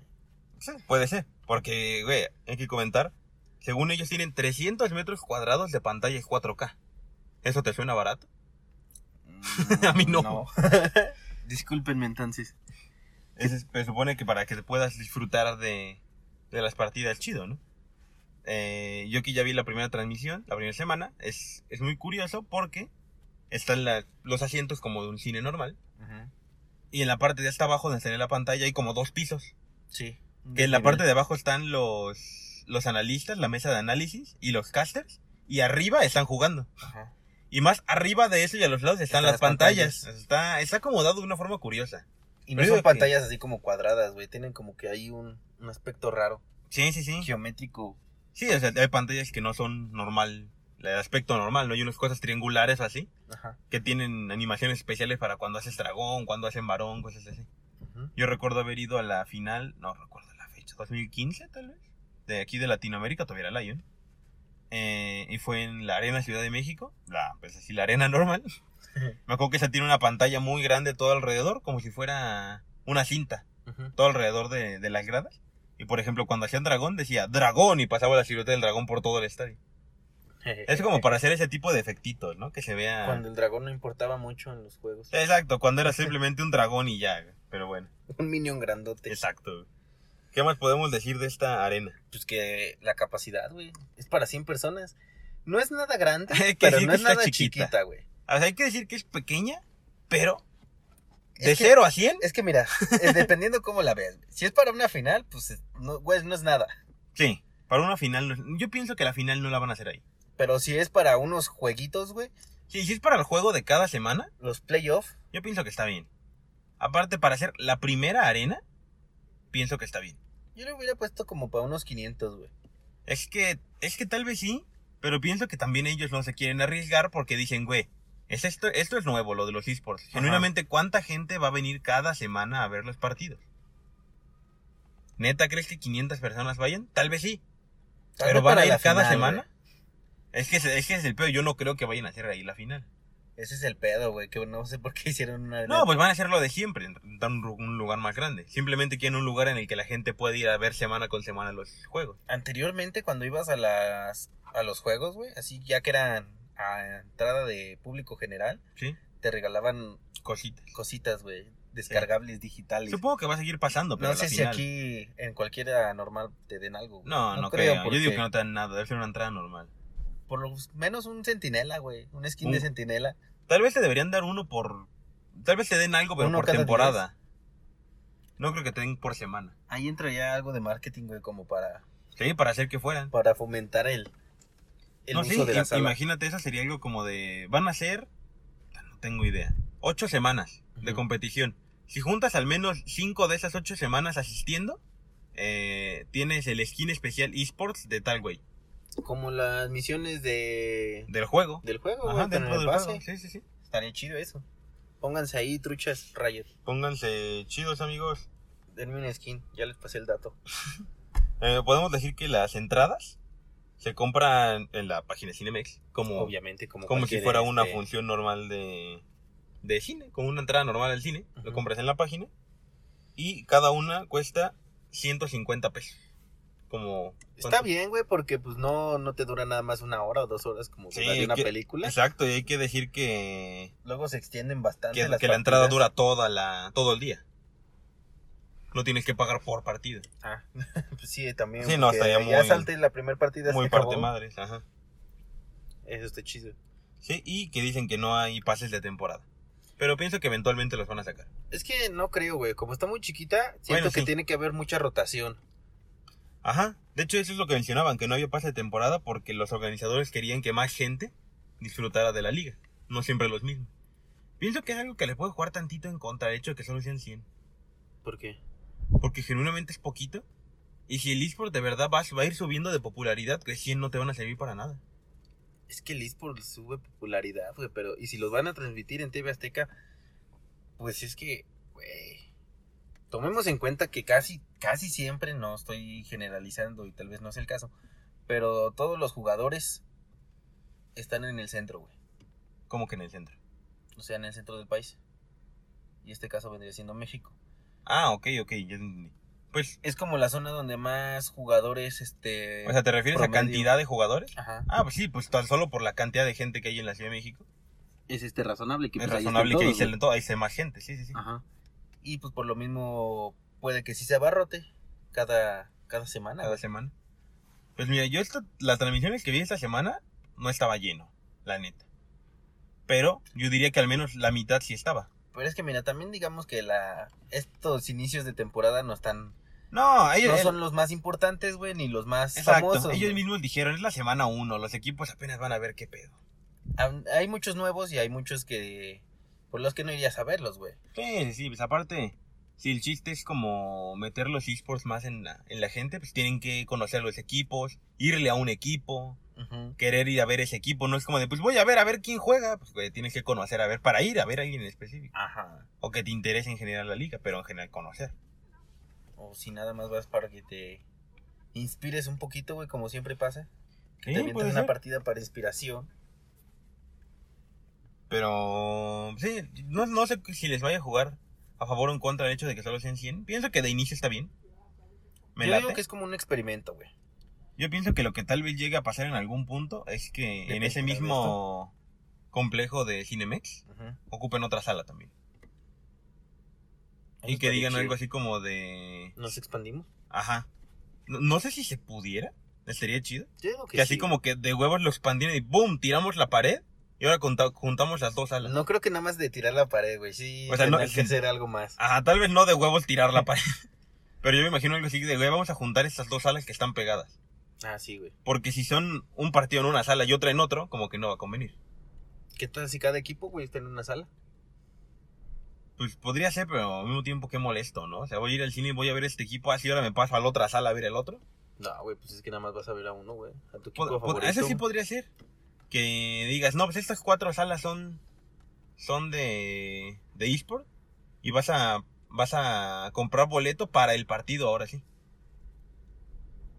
B: Sí, puede ser. Porque, güey, hay que comentar. Según ellos tienen 300 metros cuadrados de pantallas 4K. ¿Eso te suena barato? A mí no.
A: Discúlpenme entonces.
B: Es- se supone que para que te puedas disfrutar de, de las partidas chido, ¿no? Eh, yo que ya vi la primera transmisión, la primera semana, es, es muy curioso porque están la- los asientos como de un cine normal y en la parte de hasta abajo donde estaría la pantalla hay como dos pisos.
A: Sí.
B: Que en la parte de abajo están los, los analistas, la mesa de análisis y los casters y arriba están jugando.
A: Ajá.
B: Y más arriba de eso y a los lados están
A: Están
B: las
A: las
B: pantallas.
A: pantallas.
B: Está, está acomodado de una forma curiosa.
A: Y no
B: Pero
A: son
B: que-
A: pantallas así como cuadradas, güey. Tienen como que hay un, un aspecto raro.
B: Sí, sí, sí.
A: Geométrico.
B: Sí, o sea, hay pantallas que no son normal, el aspecto normal, ¿no? Hay unas cosas triangulares así,
A: Ajá.
B: que tienen animaciones especiales para cuando haces dragón, cuando hacen varón, cosas así.
A: Ujú.
B: Yo recuerdo haber ido a la final, no recuerdo la fecha, 2015 tal vez, de aquí de Latinoamérica, todavía era Lion. Eh, y fue en la Arena Ciudad de México, la, pues así, la arena normal. Me acuerdo que esa tiene una pantalla muy grande todo alrededor, como si fuera una cinta,
A: Ujú.
B: todo alrededor de, de las gradas. Y por ejemplo, cuando hacían dragón, decía dragón y pasaba la silueta del dragón por todo el estadio. Es como para hacer ese tipo de efectitos, ¿no? Que se vea.
A: Cuando el dragón no importaba mucho en los juegos.
B: Exacto, cuando era simplemente un dragón y ya, pero bueno.
A: Un minion grandote.
B: Exacto. ¿Qué más podemos decir de esta arena?
A: Pues que la capacidad, güey. Es para 100 personas. No es nada grande, pero no es nada
B: chiquita.
A: güey.
B: O sea, hay que decir que es pequeña, pero de
A: Es que-
B: 0 a 100,
A: Es que mira, eh, dependiendo cómo la veas. Si es para una final, pues no, güey, no es nada.
B: sí. Para una final, no- yo pienso que la final no la van a hacer ahí.
A: Pero si es para unos jueguitos, güey,
B: Sí, si es para el juego de cada semana,
A: los playoffs,
B: yo pienso que está bien. Aparte, para hacer la primera arena, pienso que está bien.
A: yo le hubiera puesto como para unos 500, güey.
B: Es que, es que tal vez sí, pero pienso que también ellos no se quieren arriesgar porque dicen, güey, es esto, esto es nuevo, lo de los esports. Genuinamente, ¿cuánta gente va a venir cada semana a ver los partidos? ¿Neta crees que 500 personas vayan? Tal vez sí.
A: Tal
B: ¿Pero van a ir cada semana? Es que, ese- es que ese es el peor, yo no creo que vayan a hacer ahí la final.
A: Ese es el pedo, güey, que no sé por qué hicieron una...
B: No, pues van a hacer lo de siempre, dar un, lugar más grande. Simplemente quieren un lugar en el que la gente pueda ir a ver semana con semana los juegos.
A: Anteriormente, cuando ibas a las a los juegos, güey, así ya que eran a entrada de público general,
B: ¿Sí?
A: te regalaban
B: Cositas.
A: cositas, güey, descargables digitales.
B: Supongo que va a seguir pasando, pero
A: no
B: a la
A: sé si
B: final-
A: aquí en cualquiera normal te den algo.
B: No, no, creo. Yo
A: porque
B: digo que no te dan nada, debe ser una entrada normal.
A: Por lo menos un centinela, güey, un skin de centinela.
B: Tal vez te deberían dar uno por. Tal vez te den algo, pero
A: Uno
B: por temporada. No creo que te den por semana.
A: Ahí entra ya algo de marketing, güey, como para,
B: Sí, para hacer que fueran.
A: para fomentar el, el
B: no,
A: uso
B: sí,
A: de la sala.
B: imagínate, eso sería algo como de. Van a ser. No tengo idea. Ocho semanas de competición. Si juntas al menos cinco de esas ocho semanas asistiendo, eh, tienes el skin especial esports de tal güey.
A: Como las misiones de
B: Del juego.
A: del juego,
B: Ajá,
A: güey,
B: dentro
A: el
B: del
A: pase.
B: juego. Sí, sí, sí.
A: Estaría chido eso. Pónganse ahí, truchas, rayos.
B: Pónganse chidos, amigos.
A: Denme una skin, ya les pasé el dato.
B: Eh, podemos decir que las entradas se compran en la página Cinemex como,
A: Obviamente, como,
B: como si fuera una
A: este,
B: función normal de, de cine, como una entrada normal al cine. Lo
A: Ujú.
B: compras en la página y cada una cuesta 150 pesos. Como
A: Está bien, güey, porque pues no, no te dura nada más una hora o dos horas como
B: Sí,
A: una
B: que-
A: película.
B: Exacto, y hay que decir que,
A: Luego se extienden bastante
B: que,
A: las
B: que la entrada dura toda la, todo el día. No tienes que pagar por partido.
A: Ah, pues sí, también.
B: Sí, no, estaría
A: Ya
B: muy-
A: salte la primera partida.
B: Muy parte
A: acabó.
B: madres, ajá.
A: Eso está chido.
B: Sí, y que dicen que no hay pases de temporada. Pero pienso que eventualmente los van a sacar.
A: Es que no creo, güey. Como está muy chiquita, siento
B: Bueno,
A: que
B: sí.
A: tiene que haber mucha rotación.
B: Ajá. De hecho, eso es lo que mencionaban, que no había pase de temporada porque los organizadores querían que más gente disfrutara de la liga. No siempre los mismos. Pienso que es algo que le puede jugar tantito en contra, el hecho de que solo sean 100.
A: ¿Por qué?
B: Porque genuinamente es poquito. Y si el eSport de verdad va, va a ir subiendo de popularidad, que 100 no te van a servir para nada.
A: Es que el eSport sube popularidad, güey. Pero, y si los van a transmitir en TV Azteca, pues es que, güey. Tomemos en cuenta que casi, casi siempre, no estoy generalizando y tal vez no es el caso, pero todos los jugadores están en el centro, güey.
B: Como que en el centro.
A: O sea, en el centro del país. Y este caso vendría siendo México.
B: Ah, ok, ok, ya entendí. Pues,
A: Es como la zona donde más jugadores, este...
B: o sea, ¿te refieres a cantidad de jugadores?
A: Ajá.
B: Ah, pues sí, pues tan solo por la cantidad de gente que hay en la Ciudad de México.
A: Es este razonable que
B: es
A: pues, ahí
B: razonable que ahí
A: todos,
B: se, le- todo- ahí se más gente, sí, sí, sí.
A: Ajá. Y pues por lo mismo puede que sí se abarrote cada, cada semana.
B: cada semana. Pues mira, yo esta, las transmisiones que vi esta semana no estaba lleno, la neta. Pero yo diría que al menos la mitad sí estaba.
A: Pero es que mira, también digamos que la estos inicios de temporada no están...
B: No, ellos...
A: no
B: el-
A: son los más importantes, güey, ni los más
B: exacto,
A: famosos.
B: ellos mismos dijeron, es la semana uno, los equipos apenas van a ver qué pedo.
A: Hay muchos nuevos y hay muchos que... Por los que no irías a verlos, güey.
B: Sí, sí, pues aparte, si el chiste es como meter los esports más en la, en la gente, pues tienen que conocer los equipos, irle a un equipo, querer ir a ver ese equipo, no es como de, pues voy a ver a ver quién juega, pues güey, tienes que conocer a ver para ir a ver a alguien en específico.
A: Ajá.
B: O que te interese en general la liga, pero en general conocer.
A: O si nada más vas para que te inspires un poquito, güey, como siempre pasa. Que
B: Sí,
A: te una
B: ser.
A: partida para inspiración.
B: Pero sí, no, no sé si les vaya a jugar a favor o en contra del hecho de que solo sean 100. Pienso que de inicio está bien. Me
A: Yo
B: late.
A: digo que es como un experimento, güey.
B: Yo pienso que lo que tal vez llegue a pasar en algún punto es que en ese mismo complejo de Cinemex ocupen otra sala también.
A: Eso
B: Y que digan
A: chido.
B: algo así como de...
A: ¿Nos expandimos?
B: Ajá. No, no sé si se pudiera, Estaría chido.
A: Yo digo que,
B: Que así
A: sí.
B: como que de huevos lo expandieron y ¡boom! Tiramos la pared y ahora junta- juntamos las dos salas.
A: No creo que nada más de tirar la pared, güey. Sí,
B: O sea, no-
A: que hacer algo más.
B: Ajá, tal vez no de huevos tirar la pared. Pero yo me imagino algo así de, güey, vamos a juntar estas dos salas que están pegadas.
A: Ah, sí, güey.
B: Porque si son un partido en una sala y otra en otro, como que no va a convenir.
A: ¿Qué tal si cada equipo, güey, está en una sala?
B: Pues podría ser, pero al mismo tiempo qué molesto, ¿no? O sea, voy a ir al cine y voy a ver este equipo, así ahora me paso a la otra sala a ver el otro.
A: No, güey, pues es que nada más vas a ver a uno, güey. A tu equipo favorito.
B: Eso sí podría ser. Que digas, no, pues estas cuatro salas son son de de eSport y vas a vas a comprar boleto para el partido ahora sí.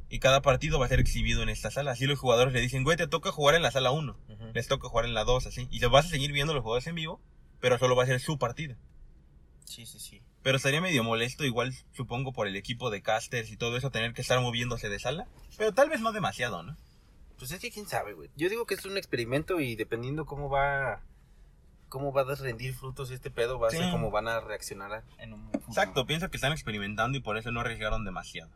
B: Y cada partido va a ser exhibido en esta sala. Así los jugadores le dicen, güey, te toca jugar en la sala 1.
A: Ujú.
B: Les toca jugar en la 2, así. Y vas a seguir viendo los jugadores en vivo, pero solo va a ser su partido.
A: Sí, sí, sí.
B: Pero estaría medio molesto, igual supongo por el equipo de casters y todo eso, tener que estar moviéndose de sala. Pero tal vez no demasiado, ¿no?
A: Pues es que quién sabe, güey. Yo digo que es un experimento y dependiendo cómo va cómo va a rendir frutos este pedo, va a
B: Sí.
A: ser cómo van a reaccionar a- en un futuro.
B: Exacto, pienso que están experimentando y por eso no arriesgaron demasiado.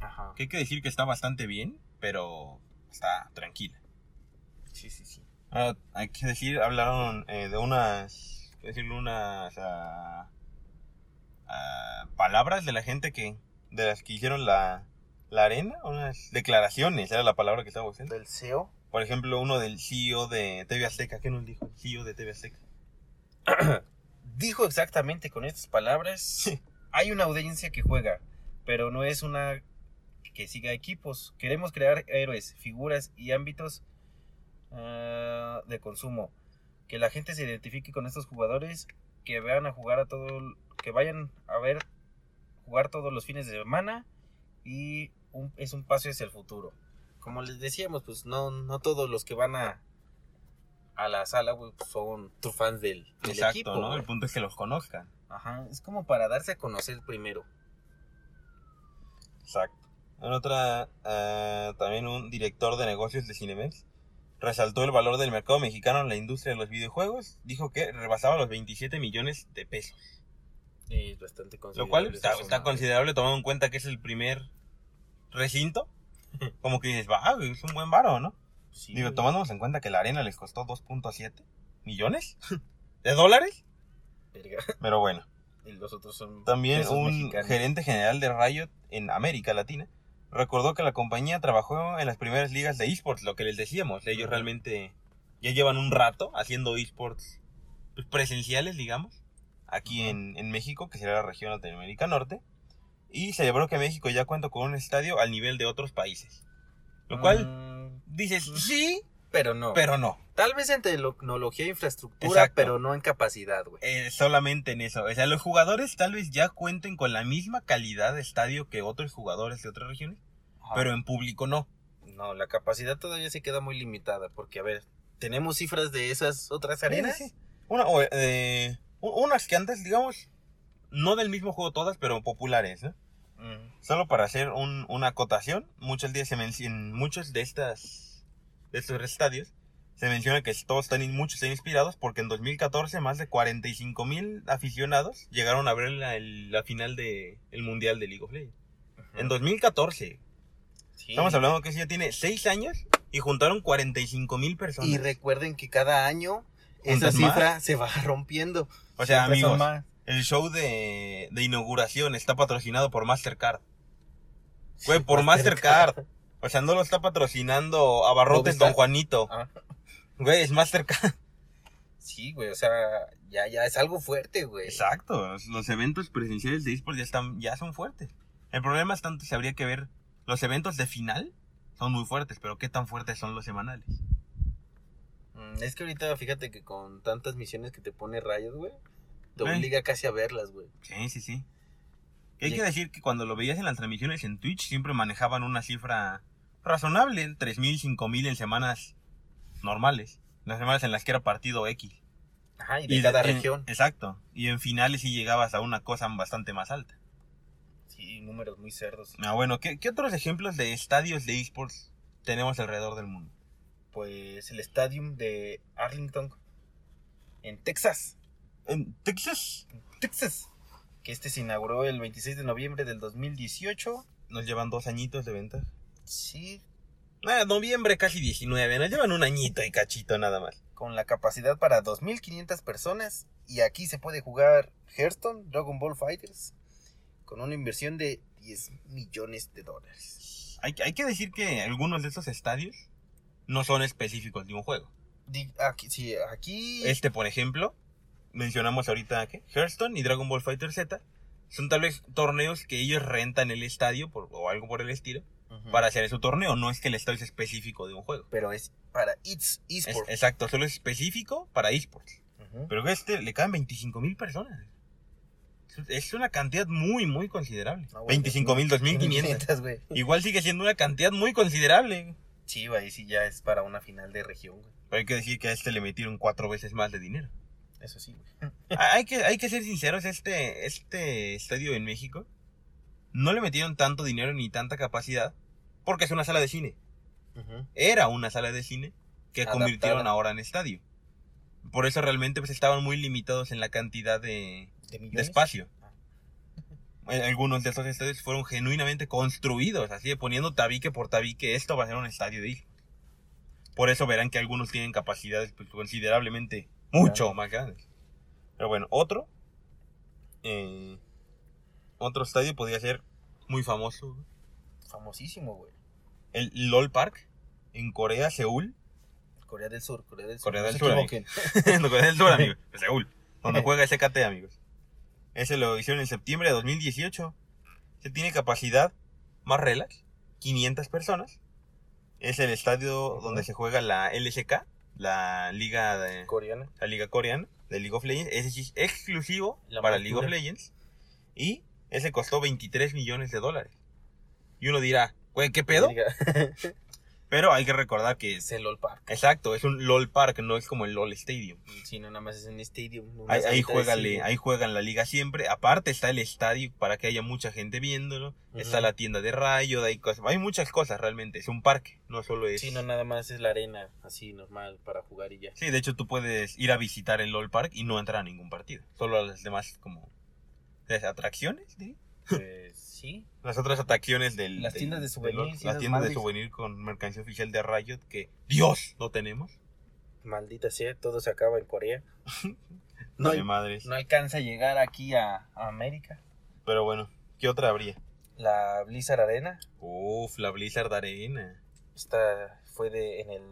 A: Ajá.
B: Que hay que decir que está bastante bien, pero está tranquila.
A: Sí, sí, sí.
B: Ahora, hay que decir, hablaron eh, de unas, ¿qué decirlo? Unas ah, palabras de la gente que, de las que hicieron la, la arena, unas declaraciones, era la palabra que estaba buscando.
A: Del CEO.
B: Por ejemplo, uno del CEO de TV Azteca, ¿qué nos dijo? El CEO de TV Azteca.
A: Dijo exactamente con estas palabras, hay una audiencia que juega, pero no es una que siga equipos. Queremos crear héroes, figuras y ámbitos ah, de consumo. Que la gente se identifique con estos jugadores, que vean a jugar a todo, que vayan a ver jugar todos los fines de semana y un- es un paso hacia el futuro. Como les decíamos, pues no, no todos los que van a a la sala güey, pues, son true fans del, del
B: Exacto,
A: equipo.
B: ¿no?
A: güey.
B: El punto es que los conozcan.
A: Ajá, es como para darse a conocer primero.
B: Exacto. En otra, ah, también un director de negocios de Cinemex resaltó el valor del mercado mexicano en la industria de los videojuegos. Dijo que rebasaba los 27 millones de pesos.
A: Es bastante
B: Lo
A: considerable.
B: cual
A: esa
B: está, considerable tomando en cuenta que es el primer recinto. Como que dices, va, es un buen varo, ¿no?
A: Sí,
B: Digo, tomándonos en cuenta que la arena les costó 2.7 millones de dólares.
A: Verga.
B: Pero bueno.
A: Y los otros son.
B: También un
A: mexicanos.
B: gerente general de Riot en América Latina recordó que la compañía trabajó en las primeras ligas de esports, lo que les decíamos. Ellos realmente ya llevan un rato haciendo esports pues, presenciales, digamos, aquí en, en México, que será la región Latinoamérica Norte. Y celebró que México ya cuenta con un estadio al nivel de otros países. Lo cual
A: Mm,
B: dices, sí,
A: pero no.
B: pero no.
A: Tal vez en tecnología e infraestructura,
B: Exacto.
A: pero no en capacidad, güey.
B: Eh, solamente en eso. O sea, los jugadores tal vez ya cuenten con la misma calidad de estadio que otros jugadores de otras regiones, pero en público no.
A: No, la capacidad todavía se queda muy limitada. Porque, a ver, tenemos cifras de esas otras arenas.
B: Sí, sí, sí. Una, o, eh, unas que antes, digamos, no del mismo juego todas, pero populares, ¿no?
A: Mm,
B: Solo para hacer un- una acotación, muchos días se mencionan, muchos de estas, de estos estadios, se menciona que todos están, muchos están inspirados porque en 2014 más de 45 mil aficionados llegaron a ver la, el- la final del el Mundial de League of Legends. En 2014.
A: Sí.
B: Estamos hablando que ya tiene 6 años y juntaron 45 mil personas.
A: Y recuerden que cada año esa
B: más.
A: cifra se va rompiendo.
B: O sea, amigos,
A: más.
B: El show de, de inauguración está patrocinado por Mastercard. Güey, por Mastercard. O sea, no lo está patrocinando Abarrotes. Don Juanito.
A: Ah,
B: Güey, es Mastercard.
A: sí, güey, o sea, ya, ya es algo fuerte, güey.
B: Exacto. Los, eventos presenciales de eSports ya, están, ya son fuertes. El problema es tanto que habría que ver. Los eventos de final son muy fuertes, pero ¿qué tan fuertes son los semanales?
A: Mm, Es que ahorita, fíjate que con tantas misiones que te pone Rayos, güey, te
B: Eh.
A: obliga casi a verlas, güey.
B: Sí, sí, sí. Hay
A: Y-
B: que decir que cuando lo veías en las transmisiones en Twitch siempre manejaban una cifra razonable, 3.000, 5.000 en semanas normales. Las semanas en las que era partido X.
A: Ajá, y de cada región.
B: Exacto. Y en finales sí llegabas a una cosa bastante más alta.
A: Sí, números muy cerdos.
B: Ah, bueno, ¿qué, qué otros ejemplos de estadios de esports tenemos alrededor del mundo?
A: Pues el Stadium de Arlington, en Texas.
B: En Texas
A: Texas. Que este se inauguró el 26 de noviembre del 2018.
B: nos llevan dos añitos de venta.
A: Sí,
B: Ah, noviembre casi 19, nos llevan un añito y cachito nada más.
A: Con la capacidad para 2.500 personas. Y aquí se puede jugar Hearthstone, Dragon Ball Fighters. Con una inversión de 10 millones de dólares.
B: Hay, hay que decir que algunos de estos estadios no son específicos de un juego.
A: Aquí, sí, aquí.
B: Este, por ejemplo, mencionamos ahorita que Hearthstone y Dragon Ball Fighter Z son tal vez torneos que ellos rentan el estadio por- o algo por el estilo para hacer su torneo. No es que el estadio es específico de un juego.
A: Pero es para It's
B: Es-
A: eSport.
B: exacto, solo es específico para esports.
A: Ujú.
B: Pero este le caen 25 mil personas. Es una cantidad muy, muy considerable.
A: No, güey,
B: 25 mil, 2.500.
A: güey.
B: Igual sigue siendo una cantidad muy considerable.
A: Sí, güey, sí ya es para una final de región, güey.
B: Pero hay que decir que a este le metieron cuatro veces más de dinero.
A: Eso sí, güey.
B: Ah, hay, que, hay que ser sinceros, este, este estadio en México no le metieron tanto dinero ni tanta capacidad porque es una sala de cine. Era una sala de cine que
A: Adaptada.
B: convirtieron ahora en estadio. Por eso realmente pues estaban muy limitados en la cantidad de,
A: ¿De
B: de
A: millones?
B: espacio.
A: Ah.
B: Eh, Algunos de estos estadios fueron genuinamente construidos, así de poniendo tabique por tabique, esto va a ser un estadio de esports. Por eso verán que algunos tienen capacidades pues, considerablemente mucho más grandes. Pero bueno, otro, eh, otro estadio podría ser muy famoso,
A: Famosísimo, güey.
B: el LOL Park en Corea, Seúl.
A: Corea del Sur, Corea del Sur.
B: Corea
A: no
B: del Sur, en Corea del Sur, amigos, Seúl, donde juega SKT, amigos. Ese lo hicieron en septiembre de 2018. Se tiene capacidad más relax, 500 personas. Es el estadio donde se juega la LCK, la liga de,
A: Coreana.
B: la liga coreana de League of Legends. Es exclusivo
A: La
B: para League of. Legends. Y ese costó 23 millones de dólares. Y uno dirá, güey, ¿qué pedo? Pero hay que recordar que
A: es el LOL Park.
B: Exacto, es un LOL Park, no es como el LOL Stadium.
A: Si no, nada más es un stadium.
B: Ahí, ahí,
A: salita de
B: juega,
A: cine.
B: ahí juegan la liga siempre. Aparte está el estadio para que haya mucha gente viéndolo. Está la tienda de rayo, hay, cosas, hay muchas cosas realmente. Es un parque, no solo es...
A: Sí, no, nada más es la arena así normal para jugar y ya.
B: Sí, de hecho tú puedes ir a visitar el LOL Park y no entrar a ningún partido. Solo a las demás como... ¿las atracciones? diría?
A: Pues sí.
B: Las otras atracciones del...
A: Las
B: del-
A: tiendas de
B: del
A: souvenir,
B: LOL.
A: sí,
B: Las tiendas de souvenir con mercancía oficial de Riot que... ¡Dios! No tenemos.
A: Maldita sea, todo se acaba en Corea.
B: No de madres.
A: no alcanza a llegar aquí a, a América.
B: Pero bueno, ¿qué otra habría?
A: La Blizzard Arena.
B: Uf, la Blizzard Arena.
A: Esta fue de, en el,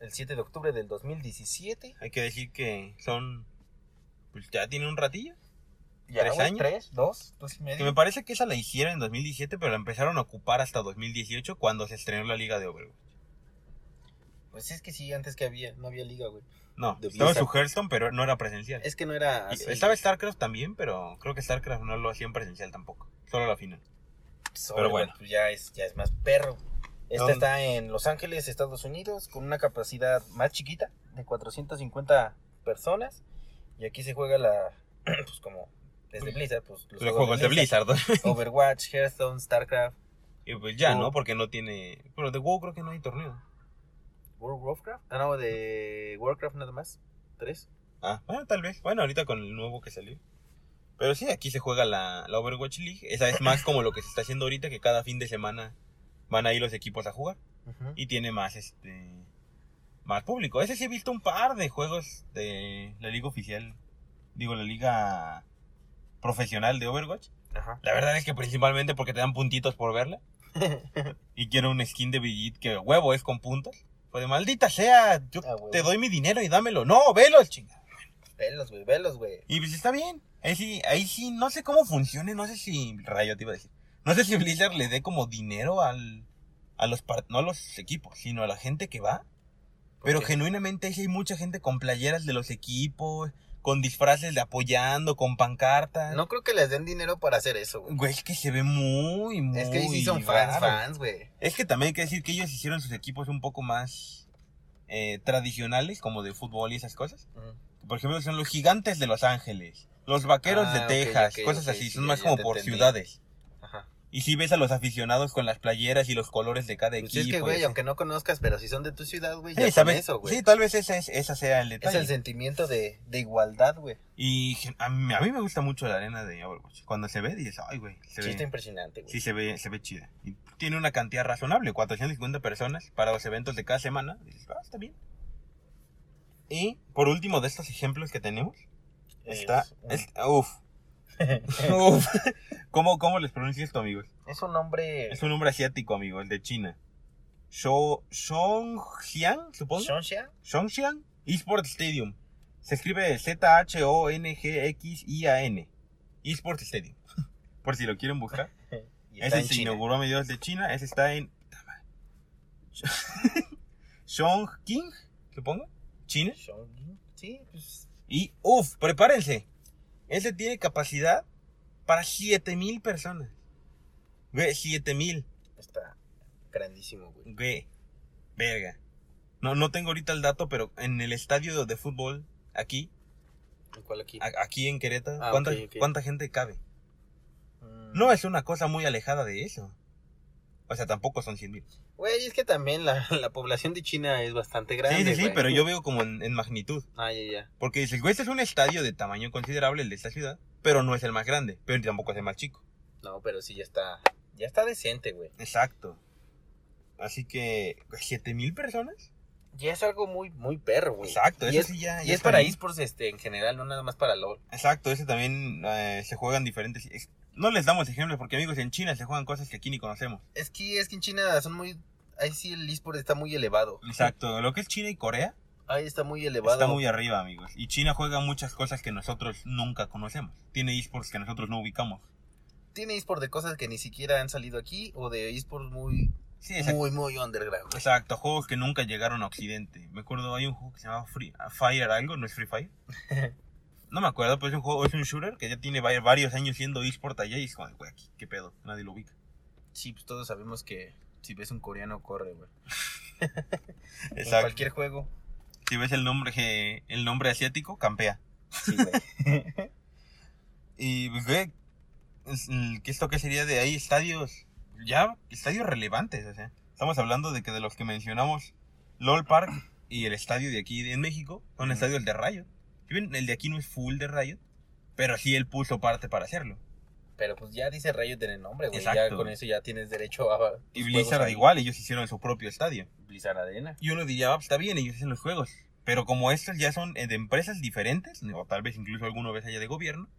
A: el 7 de octubre del 2017.
B: Hay que decir que son. Pues ya tiene un ratillo.
A: Ya,
B: ¿Tres
A: güey,
B: años?
A: ¿Tres? ¿Dos? ¿Dos y
B: Que
A: medio?
B: me parece que esa la hicieron en 2017, pero la empezaron a ocupar hasta 2018 cuando se estrenó la liga de Overwatch.
A: Pues es que sí, antes que había, no había liga, güey.
B: No,
A: De
B: estaba en su. Hearthstone, pero no era presencial.
A: Es que no era así.
B: estaba StarCraft también, pero creo que StarCraft no lo hacían presencial tampoco. Solo la final. Pero bueno.
A: Pues ya es, ya es más perro. Esta
B: ¿Dónde?
A: está en Los Ángeles, Estados Unidos, con una capacidad más chiquita, de 450 personas. Y aquí se juega la, pues como, es de Blizzard, pues
B: Los juegos de Blizzard. ¿no?
A: Overwatch, Hearthstone, StarCraft,
B: y pues ya. ¿no? Porque no tiene. Pero de WoW creo que no hay torneo.
A: World of Warcraft. Ah, no, de Warcraft nada más. Tres.
B: Ah, bueno, tal vez. Bueno, ahorita con el nuevo que salió. Pero sí, aquí se juega la, la Overwatch League. Esa es más como lo que se está haciendo ahorita, que cada fin de semana van ahí los equipos a jugar. Y tiene más, este... Más público. Ese sí he visto un par de juegos de la liga oficial. Digo, la liga profesional de Overwatch.
A: Ajá.
B: La verdad es que principalmente porque te dan puntitos por verla. Y quiero un skin de Brigitte que huevo es con puntos. Pues de maldita sea, yo
A: Ah,
B: te doy mi dinero y dámelo. No, velos, chingada.
A: Velos, güey, velos, güey.
B: Y pues está bien. Ahí sí, ahí sí, no sé cómo funcione, no sé si Rayo te iba a decir. No sé si Blizzard le dé como dinero al a los par- no a los equipos, sino a la gente que va. Pero genuinamente sí hay mucha gente con playeras de los equipos, con disfraces de apoyando, con pancartas.
A: No creo que les den dinero para hacer eso, güey.
B: Güey, es que se ve muy, muy
A: Es que ahí sí son fans,
B: raro.
A: fans, güey.
B: Es que también hay que decir que ellos hicieron sus equipos un poco más eh, tradicionales, como de fútbol y esas cosas. Por ejemplo, son los gigantes de Los Ángeles, los vaqueros
A: Ah,
B: de Texas, cosas así,
A: sí,
B: son más como por
A: entendí.
B: ciudades. Y si ves a los aficionados con las playeras y los colores de cada
A: Pues
B: equipo.
A: es que, güey, aunque no conozcas, pero si son de tu ciudad, güey, ya
B: Sí,
A: con
B: ¿sabes?
A: eso, güey.
B: Sí, tal vez esa, es, esa sea el
A: es
B: detalle.
A: el sentimiento de, de igualdad, güey.
B: Y a mí, a mí me gusta mucho la arena de Overwatch. Cuando se ve, dices, ay, güey.
A: Sí,
B: ve,
A: está impresionante, güey.
B: sí, se ve, se ve chida. Y tiene una cantidad razonable, 450 personas para los eventos de cada semana. Dices, ah, está bien. Y por último de estos ejemplos que tenemos, está.
A: Es
B: es- uf. Uf. ¿Cómo, ¿Cómo les pronuncias esto, amigos?
A: Es un nombre...
B: Es un nombre asiático, amigos, de China. Shou- Zhongxiang, supongo.
A: ¿Shonsha?
B: Zhongxiang Esports Stadium. Se escribe Z-H-O-N-G-X-I-A-N. Esports Stadium. Por si lo quieren buscar. Ese se inauguró a mediados de China. Ese está en. Chongqing, supongo. China.
A: Sí, pues...
B: Y, uff, prepárense. Ese tiene capacidad para 7000 personas. Güey, 7000.
A: Está grandísimo, güey.
B: Güey, verga. No, no tengo ahorita el dato, pero en el estadio de fútbol, aquí,
A: ¿Cuál aquí?
B: a- aquí en Querétaro,
A: Ah,
B: ¿cuánta,
A: ok, ok.
B: ¿cuánta gente cabe?
A: Mm.
B: No es una cosa muy alejada de eso. O sea, tampoco son 100 mil.
A: Güey, es que también la, la población de China es bastante grande,
B: Sí, sí, sí,
A: güey.
B: pero yo veo como en, en magnitud.
A: Ah, ya, ya.
B: Porque dices, güey, este es un estadio de tamaño considerable, el de esta ciudad, pero no es el más grande, pero tampoco es el más chico.
A: No, pero sí ya está... Ya está decente, güey.
B: Exacto. Así que, ¿siete mil personas?
A: Ya es algo muy, muy perro, güey.
B: Exacto,
A: y
B: eso
A: es,
B: sí ya.
A: y
B: ya
A: es
B: está
A: para esports este, en general, no nada más para LOL.
B: Exacto, ese también eh, se juegan diferentes. es- No les damos ejemplos porque, amigos, en China se juegan cosas que aquí ni conocemos.
A: Es que, es que en China son muy... Ahí sí el esports está muy elevado.
B: Exacto, lo que es China y Corea
A: Ahí está muy elevado.
B: está muy arriba, amigos. Y China juega muchas cosas que nosotros nunca conocemos. Tiene esports que nosotros no ubicamos.
A: Tiene esports de cosas que ni siquiera han salido aquí o de esports muy,
B: Sí,
A: muy, muy underground.
B: Exacto, juegos que nunca llegaron a Occidente. Me acuerdo, hay un juego que se llama Free, Fire algo, no es Free Fire. No me acuerdo, pero es un juego, es un shooter que ya tiene va- varios años siendo eSport allá y es como, güey, aquí, qué pedo, nadie lo ubica.
A: Sí, pues todos sabemos que si ves un coreano, corre, güey. En cualquier juego.
B: Si ves el nombre, el nombre asiático, campea.
A: Sí, güey.
B: Y, pues, güey, es- el- ¿qué esto qué sería de ahí? Estadios, ya, estadios relevantes, o sea. Estamos hablando de que de los que mencionamos, LOL Park y el estadio de aquí en México, son
A: Ujú.
B: estadios de Riot. Si bien el de aquí no es full de Riot, pero sí él puso parte para hacerlo.
A: Pero pues ya dice Riot en el nombre, güey. Ya con eso ya tienes derecho a.
B: Y Blizzard igual, ellos hicieron su propio estadio.
A: Blizzard Arena.
B: Y uno diría, ah, está bien, ellos hacen los juegos. Pero como estos ya son eh, de empresas diferentes, o tal vez incluso alguno vez haya de gobierno,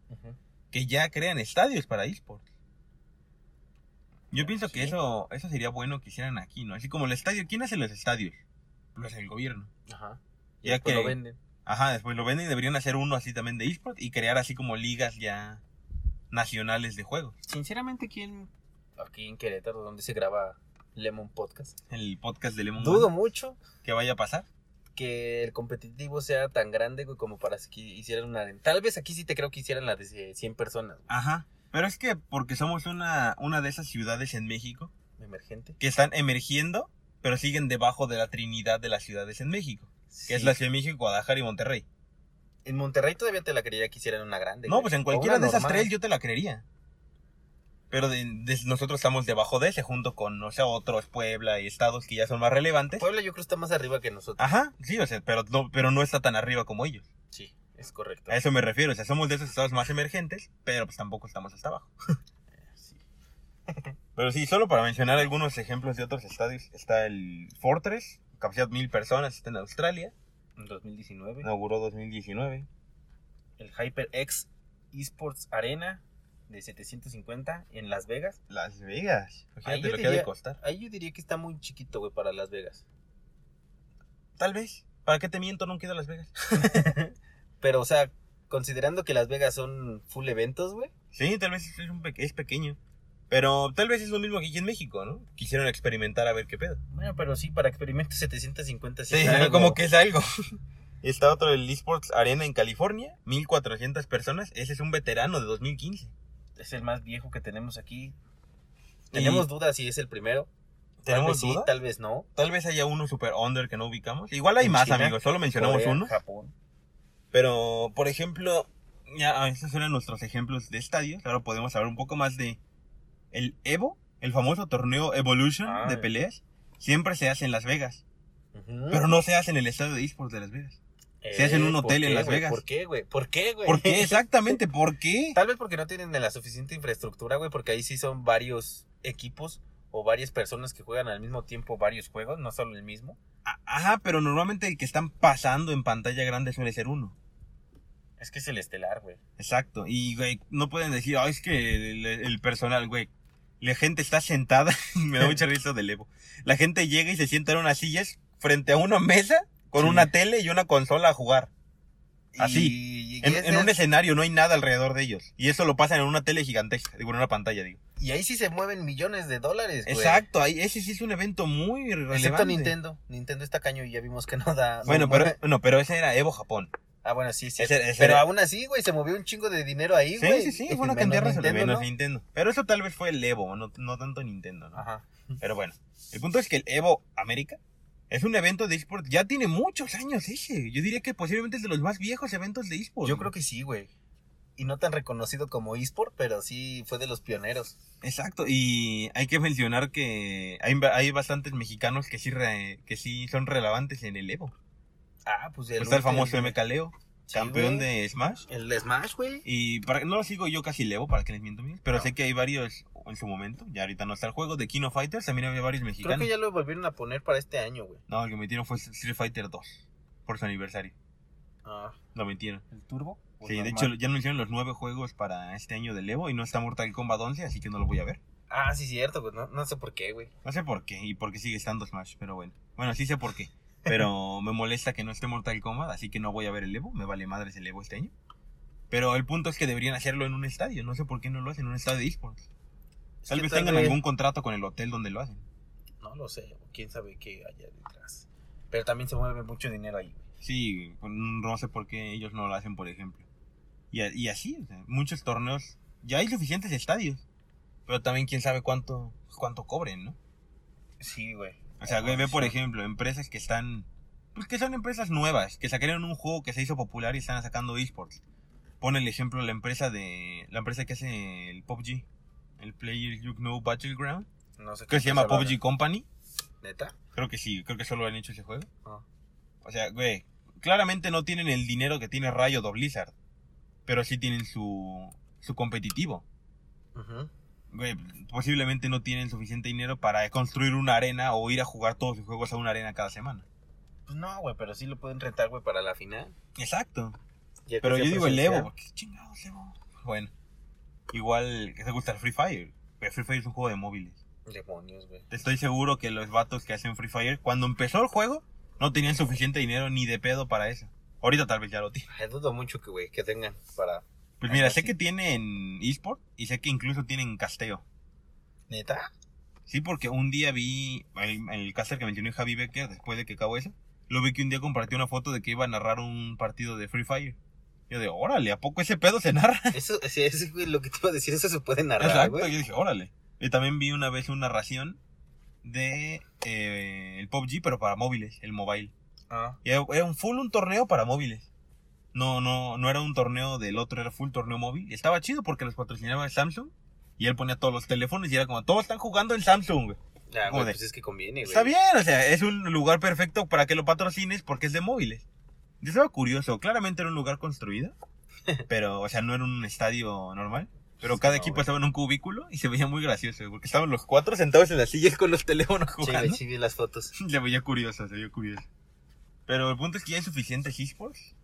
B: que ya crean estadios para esports. Yo pienso que eso, eso sería bueno que hicieran aquí, ¿no? Así como el estadio, ¿quién hace los estadios? Los hace el gobierno.
A: Ajá.
B: Ya
A: Y
B: que-
A: lo venden.
B: Ajá, después lo venden y deberían hacer uno así también de esports y crear así como ligas ya nacionales de juegos.
A: Sinceramente, ¿quién. Aquí en Querétaro, donde se graba Lemon Podcast.
B: El podcast de Lemon
A: Dudo
B: One,
A: mucho
B: que vaya a pasar.
A: que el competitivo sea tan grande, güey, como para que hicieran una arena. Tal vez aquí sí te creo que hicieran la de 100 personas, güey,
B: Ajá. Pero es que porque somos una, una de esas ciudades en México
A: emergente.
B: que están emergiendo, pero siguen debajo de la trinidad de las ciudades en México, que es la Ciudad de México, Guadalajara y Monterrey.
A: En Monterrey todavía te la creía que hicieran una grande.
B: No,
A: güey.
B: pues en cualquiera de esas
A: normal.
B: tres yo te la creería. Pero de- de- nosotros estamos debajo de ese, junto con, o sea, otros, Puebla y estados que ya son más relevantes.
A: Puebla yo creo que está más arriba que nosotros.
B: Ajá, sí, o sea, pero no, pero no está tan arriba como ellos.
A: Sí, es correcto.
B: A eso me refiero, o sea, somos de esos estados más emergentes, pero pues tampoco estamos hasta abajo.
A: Sí.
B: Pero sí, solo para mencionar algunos ejemplos de otros estadios, está el Fortress, capacidad mil personas, está en Australia,
A: En 2019.
B: inauguró 2019.
A: El HyperX Esports Arena de 750 en Las Vegas.
B: Las Vegas,
A: Ahí
B: imagínate
A: yo
B: lo que ha de
A: diría-
B: costar.
A: Ahí yo diría que está muy chiquito, güey, para Las Vegas.
B: Tal vez, ¿para qué te miento? No quiero Las Vegas.
A: Pero, o sea, considerando que Las Vegas son full eventos, güey.
B: Sí, tal vez es, un pe- es pequeño. Pero tal vez es lo mismo que aquí en México, ¿no? Quisieron experimentar a ver qué pedo.
A: Bueno, pero sí, para experimentos 750 sí
B: Sí,
A: algo.
B: como que es algo. Está otro, el Esports Arena en California, 1400 personas. Ese es un veterano de 2015.
A: Es el más viejo que tenemos aquí.
B: Y
A: Tenemos dudas si es el primero. Tal
B: ¿Tenemos
A: vez sí, tal vez no.
B: Tal vez haya uno super under que no ubicamos. Igual hay
A: En
B: más,
A: China,
B: amigos. Solo mencionamos
A: Corea,
B: uno.
A: Japón.
B: Pero, por ejemplo, ya ah, estos eran nuestros ejemplos de estadios. Ahora podemos hablar un poco más de el Evo, el famoso torneo Evolution
A: Ah.
B: de peleas, siempre se hace en Las Vegas. Pero no se hace en el estadio de esports de Las Vegas. se hace en un
A: ¿por
B: hotel en Las? Vegas.
A: ¿Por qué, güey? ¿Por qué, güey?
B: ¿Por qué? Exactamente, ¿por qué?
A: Tal vez porque no tienen la suficiente infraestructura, güey, porque ahí sí son varios equipos o varias personas que juegan al mismo tiempo varios juegos, no solo el mismo.
B: Ajá, pero normalmente el que están pasando en pantalla grande suele ser uno.
A: Es que es el estelar, güey.
B: Exacto. Y, güey, no pueden decir, ah, es que el, el personal, güey. La gente está sentada, me da mucha risa del Evo. La gente llega y se sienta en unas sillas frente a una mesa con
A: Sí.
B: una tele y una consola a jugar. Así.
A: Y, y
B: En, un
A: es-
B: escenario no hay nada alrededor de ellos. Y eso lo pasan en una tele gigantesca, digo, en una pantalla, digo.
A: y ahí sí se mueven millones de dólares, güey.
B: Exacto, ahí, ese sí es un evento muy relevante.
A: Excepto Nintendo. Nintendo está caño y ya vimos que no da. no
B: Bueno, pero,
A: mueve.
B: no, pero ese era Evo Japón.
A: Ah, bueno, sí, sí.
B: ese- ese
A: pero
B: era-
A: aún así, güey, se movió un chingo de dinero ahí,
B: Sí,
A: güey.
B: sí, sí, fue una cantidad razonable.
A: Nintendo,
B: Menos
A: ¿no?
B: Nintendo. Pero eso tal vez fue el Evo, no, no tanto Nintendo, ¿no?
A: Ajá.
B: Pero bueno, el punto es que el Evo América es un evento de esports, ya tiene muchos años ese. Yo diría que posiblemente es de los más viejos eventos de esports.
A: Yo creo que sí, güey. Y no tan reconocido como eSport, pero sí fue de los pioneros.
B: Exacto, y hay que mencionar que hay, hay bastantes mexicanos que sí, re- que sí son relevantes en el Evo.
A: Ah, pues el,
B: Está el famoso
A: último-
B: MK Leo,
A: Sí,
B: campeón
A: güey.
B: de Smash.
A: El de Smash, güey.
B: Y para, no lo sigo yo casi el Evo, para que les miento míos, pero
A: No.
B: sé que hay varios en su momento, ya ahorita no está el juego, de King of Fighters, también había varios
A: Creo
B: mexicanos.
A: que ya lo volvieron a poner para este año, güey.
B: No, el que metieron fue Street Fighter 2, por su aniversario.
A: Ah,
B: Lo metieron.
A: ¿El Turbo? ¿O
B: Sí, de hecho ya anunciaron los nueve juegos para este año del Evo y no está Mortal Kombat 11, así que no lo voy a ver.
A: Ah, sí, cierto, güey. No, no sé por qué, güey.
B: No sé por qué y por qué sigue estando Smash, pero bueno. Bueno, sí sé por qué. Pero me molesta que no esté Mortal Kombat, así que no voy a ver el Evo. Me vale madres el Evo este año. Pero el punto es que deberían hacerlo en un estadio. No sé por qué no lo hacen en un estadio de esports.
A: Es
B: Tal
A: que
B: vez tengan algún contrato con el hotel donde lo hacen.
A: No lo sé, quién sabe qué haya detrás. Pero también se mueve mucho dinero ahí.
B: Sí, no sé por qué ellos no lo hacen, por ejemplo. Y, así, o sea, muchos torneos. Ya hay suficientes estadios. Pero también quién sabe cuánto, cuánto cobren, ¿no?
A: Sí, güey.
B: O sea, güey, ve por ejemplo, empresas que están. Pues que son empresas nuevas, que sacaron un juego que se hizo popular y están sacando esports. Pone el ejemplo la empresa de. La empresa que hace el PUBG. El Player You Know Battleground.
A: No sé
B: Que se
A: qué
B: llama PUBG Company.
A: ¿Neta?
B: Creo que sí, creo que solo han hecho ese juego.
A: Ah.
B: O sea, güey, claramente no tienen el dinero que tiene Riot o Blizzard. Pero sí tienen su. su competitivo.
A: Ujú.
B: Güey, posiblemente no tienen suficiente dinero para construir una arena o ir a jugar todos sus juegos a una arena cada semana.
A: Pues no, güey, pero sí lo pueden rentar, güey, para la final.
B: Exacto. Pero yo digo el. Evo, porque chingados Evo. Bueno, igual que te gusta el Free Fire. Pero Free Fire es un juego de móviles.
A: Demonios, güey.
B: Estoy seguro que los vatos que hacen Free Fire, cuando empezó el juego, no tenían suficiente dinero ni de pedo para eso. Ahorita tal vez ya lo tienen.
A: Dudo mucho que, güey, que tengan para...
B: Pues mira, sé que tienen eSport y sé que incluso tienen casteo.
A: ¿Neta?
B: Sí, porque un día vi el, el caster que mencionó Javi Becker después de que acabó eso. Lo vi que un día compartió una foto de que iba a narrar un partido de Free Fire. Yo de, órale, ¿a poco ese pedo se narra?
A: Eso, eso, güey, lo que te iba a decir, eso se puede narrar,
B: Exacto,
A: güey.
B: yo dije, órale. Y también vi una vez una narración de eh, el PUBG, pero para móviles, el mobile.
A: Ah,
B: Y era un full un torneo para móviles. No, no, no era un torneo del otro, era full torneo móvil. Y estaba chido porque los patrocinaba Samsung. Y él ponía todos los teléfonos y era como, todos están jugando en Samsung. güey".
A: ya,
B: Como
A: güey, pues es que conviene, güey.
B: Está bien, o sea, es un lugar perfecto para que lo patrocines porque es de móviles. Yo estaba curioso, claramente era un lugar construido, pero, o sea, no era un estadio normal. Pero
A: Sí,
B: cada
A: no,
B: equipo
A: güey.
B: estaba en un cubículo y se veía muy gracioso, porque estaban los cuatro sentados en las sillas con los teléfonos
A: Sí,
B: jugando.
A: sí vi las fotos.
B: Se veía curioso, se veía curioso. Pero el punto es que ya hay suficientes esports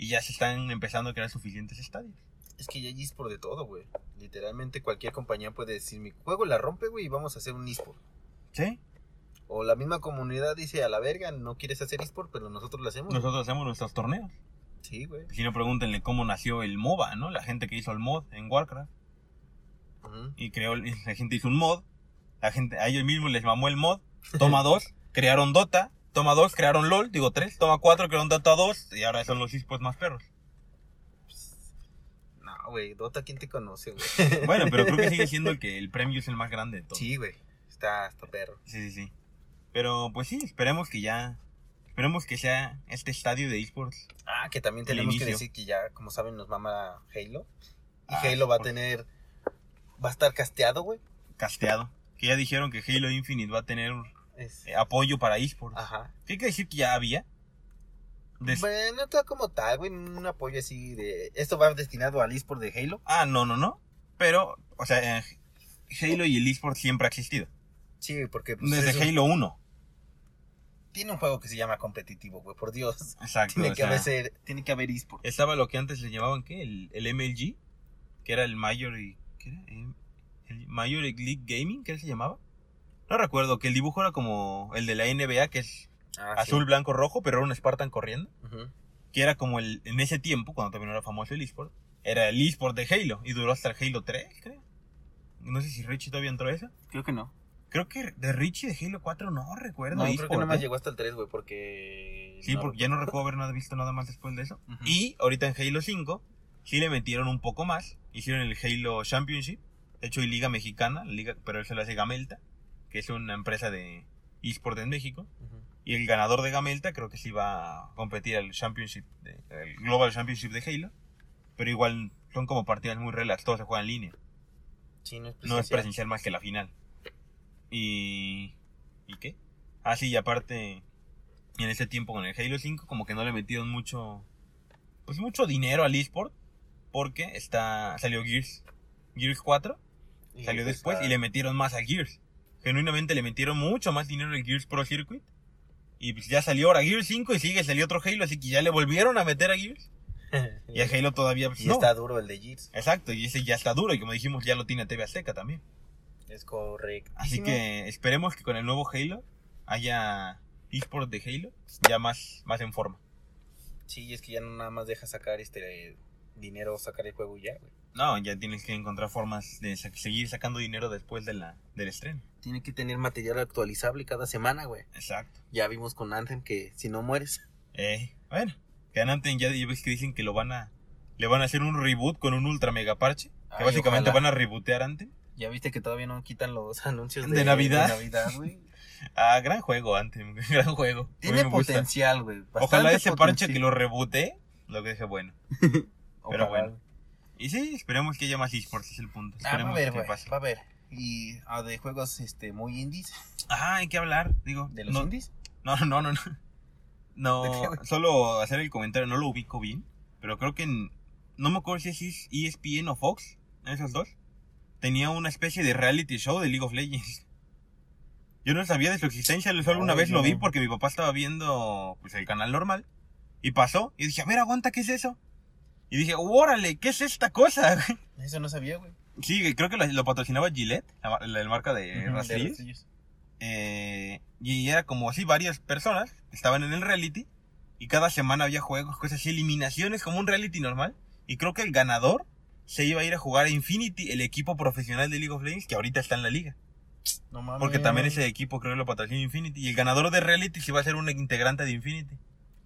B: y ya se están empezando a crear suficientes estadios.
A: Es que ya hay eSport de todo, güey. Literalmente cualquier compañía puede decir, mi juego la rompe, güey, y vamos a hacer un eSport.
B: ¿Sí?
A: O la misma comunidad dice, a la verga, no quieres hacer eSport, pero nosotros lo hacemos.
B: Nosotros hacemos nuestros torneos.
A: Sí, güey.
B: Si no, pregúntenle cómo nació el MOBA, ¿no? La gente que hizo el mod en Warcraft. Y creó, la gente hizo un mod, la gente, a ellos mismos les mamó el mod, toma dos, crearon Dota, toma dos, crearon LOL, digo tres, toma cuatro, crearon Dota 2 y ahora son los esports más perros.
A: No, güey, Dota, ¿quién te conoce, güey?
B: Bueno, pero creo que sigue siendo el que el premio es el más grande de todos.
A: Sí, güey. Está, está perro.
B: sí, sí, sí. Pero pues sí, esperemos que ya, esperemos que sea este estadio de esports.
A: Ah, que también tenemos que decir que ya, como saben, nos mama Halo. Y
B: Ah,
A: Halo va a tener. Va a estar casteado, güey.
B: casteado. Que ya dijeron que Halo Infinite va a tener
A: Es-
B: eh, apoyo para esports.
A: Ajá.
B: ¿Qué quiere decir que ya había? Des-
A: Bueno, todo como tal, güey, un apoyo así de... Esto va destinado al eSport de Halo.
B: Ah, no, no, no. Pero, o sea, eh, Halo y el eSport siempre ha existido.
A: Sí, porque pues,
B: Desde
A: un-
B: Halo 1.
A: tiene un juego que se llama competitivo, güey, por Dios.
B: Exacto.
A: Tiene que,
B: sea,
A: haber tiene que haber eSport.
B: Estaba lo que antes le llamaban, ¿qué? El, el MLG, que era el Major y... ¿Qué era? El Major League Gaming, ¿qué se llamaba? No recuerdo, que el dibujo era como el de la NBA, que es
A: Ah,
B: azul, blanco, rojo, pero era un Spartan corriendo. Que era como el, en ese tiempo, cuando también era famoso el eSport, era el eSport de Halo, y duró hasta el Halo 3, creo. No sé si Richie todavía entró a eso.
A: Creo que no.
B: Creo que de Richie de Halo 4 no recuerdo.
A: No, creo que nada más
B: ¿eh?
A: llegó hasta el 3, güey, porque...
B: Sí, porque ya no recuerdo haber nada visto nada más después de eso. Y ahorita en Halo 5 sí le metieron un poco más. Hicieron el Halo Championship. De hecho, hay Liga Mexicana, liga, pero eso lo hace Gamelta, que es una empresa de eSport en México. Y el ganador de Gamelta creo que sí va a competir al Championship, de- el Global Championship de Halo. Pero igual son como partidas muy relax, todo se juega en línea.
A: Sí, no es
B: No es
A: presencial.
B: más que la final. Y... ¿Y qué? Ah, sí, y aparte, en ese tiempo con el Halo 5 como que no le metieron mucho... Pues mucho dinero al eSport. Porque está salió Gears. Gears 4
A: Y
B: salió
A: pues,
B: después y le metieron más a Gears. Genuinamente le metieron mucho más dinero al Gears Pro Circuit. Y pues ya salió ahora Gears 5 y sigue, salió otro Halo, así que ya le volvieron a meter a Gears. Y a Halo todavía pues,
A: Y
B: no.
A: está duro el de Gears.
B: Exacto, y ese ya está duro y como dijimos ya lo tiene TV Azteca también.
A: Es correcto.
B: Así que esperemos que con el nuevo Halo haya eSport de Halo ya más, más en forma.
A: Sí, es que ya no nada más deja sacar este dinero, sacar el juego y ya, güey.
B: No, ya tienes que encontrar formas de sa- seguir sacando dinero después de la, del estreno.
A: Tiene que tener material actualizable cada semana, güey.
B: Exacto.
A: Ya vimos con Anthem que si no mueres.
B: Eh, bueno, que Ananten ya, ya ves que dicen que lo van a. Le van a hacer un reboot con un ultra mega parche. Que básicamente
A: ojalá.
B: van a rebootear Anthem.
A: Ya viste que todavía no quitan los anuncios
B: De
A: de,
B: Navidad.
A: de Navidad, güey.
B: Ah, gran juego, Anthem. Gran juego.
A: Tiene potencial, güey.
B: Ojalá ese parche que lo reboote, lo que dije bueno.
A: Ojalá,
B: bueno. Y sí, esperemos que haya más esports, es el punto.
A: Ah, va a
B: Esperemos
A: ver,
B: que pase.
A: Va a ver. Y ah, de juegos este muy indies.
B: Ah, hay que hablar, digo.
A: ¿De los
B: no,
A: indies?
B: No, no, no, no. No, solo hacer el comentario, no lo ubico bien. Pero creo que en- no me acuerdo si es ESPN o Fox, esos dos. Tenía una especie de reality show de League of Legends. Yo no sabía de su existencia, solo una
A: Ay,
B: vez lo vi porque mi papá estaba viendo pues el canal normal. Y pasó, y dije, a ver, aguanta, ¿qué es eso? Y dije, órale, ¿qué es esta cosa?
A: Eso no sabía, güey.
B: sí, creo que lo, lo patrocinaba Gillette, la, mar- la marca de
A: Ujú, de
B: rastrillos.
A: rastrillos.
B: Eh, y era como así varias personas estaban en el reality y cada semana había juegos, cosas así, eliminaciones como un reality normal. Y creo que el ganador se iba a ir a jugar a Infinity, el equipo profesional de League of Legends, que ahorita está en la liga.
A: No mames.
B: Porque también ese equipo creo que lo patrocina Infinity. Y el ganador de reality se iba a ser un integrante de Infinity.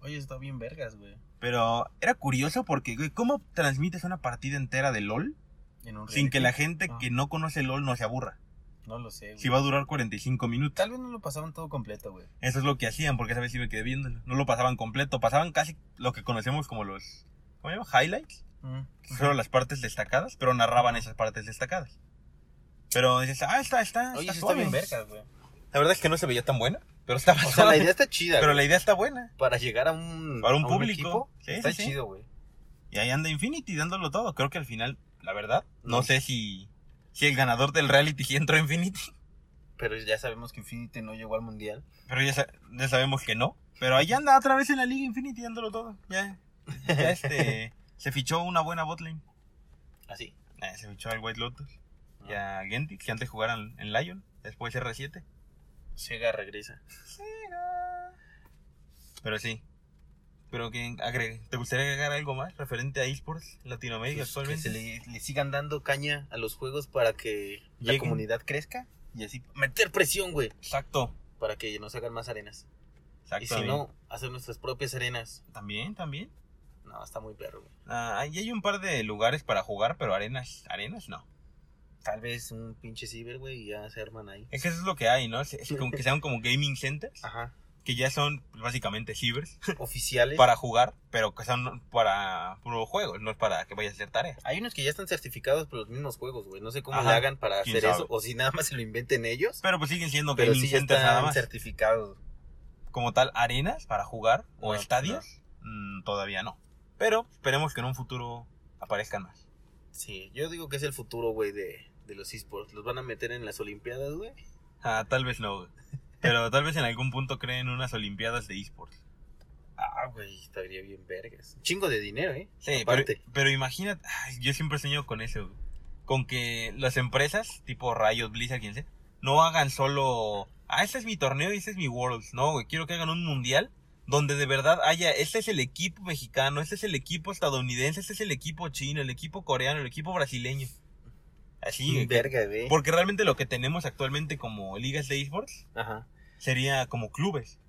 A: Oye, está bien vergas, güey.
B: Pero era curioso porque, güey, ¿cómo transmites una partida entera de LOL
A: En un
B: sin que la gente
A: Ah.
B: que no conoce LOL no se aburra?
A: No lo sé, güey.
B: Si va a durar 45 minutos.
A: Tal vez no lo pasaban todo completo, güey.
B: Eso es lo que hacían, porque esa vez sí me quedé viéndolo. No lo pasaban completo, pasaban casi lo que conocemos como los. ¿Cómo se llama? Highlights.
A: Mm.
B: Solo las partes destacadas, pero narraban esas partes destacadas. Pero dices, ah, está, está.
A: Oye,
B: está
A: está bien vergas, güey.
B: La verdad es que no se veía tan buena, pero estaba
A: O sea, la idea está chida,
B: Pero
A: güey.
B: la idea está buena.
A: Para llegar a un...
B: Para un
A: a
B: público.
A: equipo,
B: Sí,
A: está
B: sí,
A: chido, güey.
B: Y ahí anda Infinity dándolo todo. Creo que al final, la verdad, no
A: No.
B: sé si, si el ganador del reality sí entró a Infinity.
A: Pero ya sabemos que Infinity no llegó al mundial.
B: Pero ya, sa- ya sabemos que no. Pero ahí anda otra vez en la liga Infinity dándolo todo. Ya, ya este, se fichó una buena botlane.
A: Así.
B: Eh, se fichó al White Lotus.
A: Ah.
B: Y a Gentix, que antes jugaran en Lion. Después R7.
A: Sega regresa.
B: Pero sí. Pero que agregue. ¿Te gustaría agregar algo más referente a esports Latinoamérica
A: Pues, que
B: actualmente?
A: se le, le sigan dando caña a los juegos para que la comunidad crezca. Y así meter presión, güey.
B: Exacto.
A: Para que nos hagan más arenas.
B: Exacto.
A: Y si no, hacer nuestras propias arenas.
B: También, también.
A: No, está muy perro, güey.
B: Ah, ahí hay un par de lugares para jugar, pero arenas, arenas no.
A: Tal vez un pinche ciber, güey, y ya se arman ahí.
B: Es que eso es lo que hay, ¿no? Es como que sean como gaming centers.
A: Ajá.
B: que ya son básicamente cibers
A: Oficiales.
B: para jugar, pero que son para puro juegos, no es para que vayas a hacer tareas.
A: Hay unos que ya están certificados por los mismos juegos, güey. No sé cómo
B: Ajá,
A: le hagan para hacer
B: sabe.
A: eso. O si nada más se lo inventen ellos.
B: Pero pues siguen siendo
A: Pero
B: gaming
A: sí
B: centers nada más.
A: certificados.
B: Como tal, arenas para jugar o
A: No,
B: estadios, mm, todavía no. Pero esperemos que en un futuro aparezcan más.
A: Sí, yo digo que es el futuro, güey, de, de los esports. Los van a meter en las Olimpiadas, güey.
B: Ah, tal vez no, güey. Pero tal vez en algún punto creen unas olimpiadas de esports.
A: Ah, güey, estaría bien vergas. Un chingo de dinero, ¿eh?
B: Sí, pero,
A: Aparte.
B: pero imagínate, ay, yo siempre sueño con eso, güey. Con que las empresas, tipo Riot, Blizzard, quien sea, no hagan solo, ah, este es mi torneo y este es mi Worlds. No, güey, quiero que hagan un mundial donde de verdad haya, este es el equipo mexicano, este es el equipo estadounidense, este es el equipo chino, el equipo coreano, el equipo brasileño. Así,
A: verga, güey.
B: Porque realmente lo que tenemos actualmente como ligas de esports
A: Ajá.
B: sería como clubes.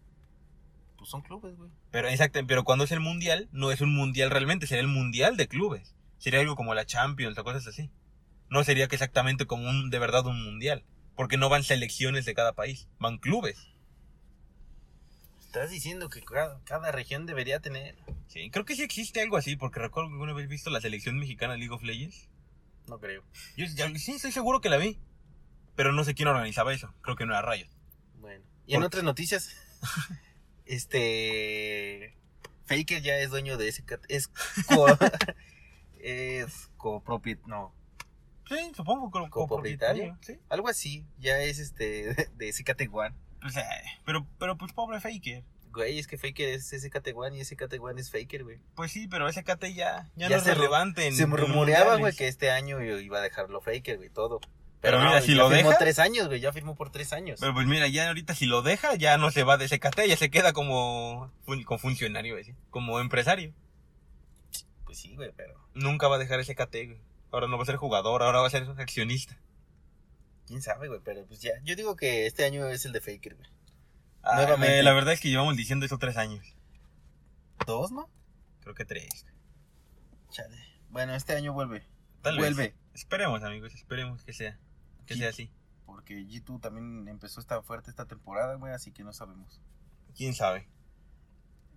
A: Pues son clubes, güey.
B: Pero exacto, pero cuando es el mundial, no es un mundial realmente, sería el mundial de clubes. Sería algo como la Champions o cosas así. No sería que exactamente como un, de verdad un mundial. Porque no van selecciones de cada país, van clubes.
A: Estás diciendo que cada, cada región debería tener.
B: Sí, creo que sí existe algo así, porque recuerdo que alguna vez visto la selección mexicana League of Legends.
A: No creo.
B: Yo ya- sí, estoy seguro que la vi. Pero no sé quién organizaba eso. Creo que no era Riot.
A: Bueno. Y en otras noticias, este. Faker ya es dueño de ese. Es. Co, es copropiet. No.
B: Sí, supongo que
A: ¿Copropietario?
B: Sí.
A: Algo así. Ya es este. De SKT One.
B: Pues, eh, pero, pero pues pobre Faker.
A: Güey, es que Faker es SKT One y SKT One es Faker, güey.
B: Pues sí, pero ese KT ya, ya,
A: Ya
B: no es
A: se
B: relevante.
A: Se rumoreaba, güey, que este año iba a dejarlo Faker, güey, todo.
B: Pero mira,
A: no,
B: si
A: ya
B: lo
A: firmó
B: deja-
A: tres años, güey, ya firmó por tres años.
B: Pero pues mira, ya ahorita si lo deja, ya no se va de ese KT, ya se queda como, como funcionario, güey, como empresario.
A: Pues sí, güey, pero.
B: Nunca va a dejar ese KT, güey. Ahora no va a ser jugador, ahora va a ser accionista.
A: Quién sabe, güey, pero pues ya. Yo digo que este año es el de Faker, güey.
B: Ah,
A: Nuevamente.
B: eh, la verdad es que llevamos diciendo eso tres años.
A: ¿Dos, no?
B: Creo que tres.
A: Chale. Bueno, este año vuelve.
B: Tal
A: vuelve.
B: vez. Esperemos, amigos, esperemos que sea. Que sea así.
A: Porque G2 también empezó esta fuerte esta temporada, güey, así que no sabemos.
B: ¿Quién sabe?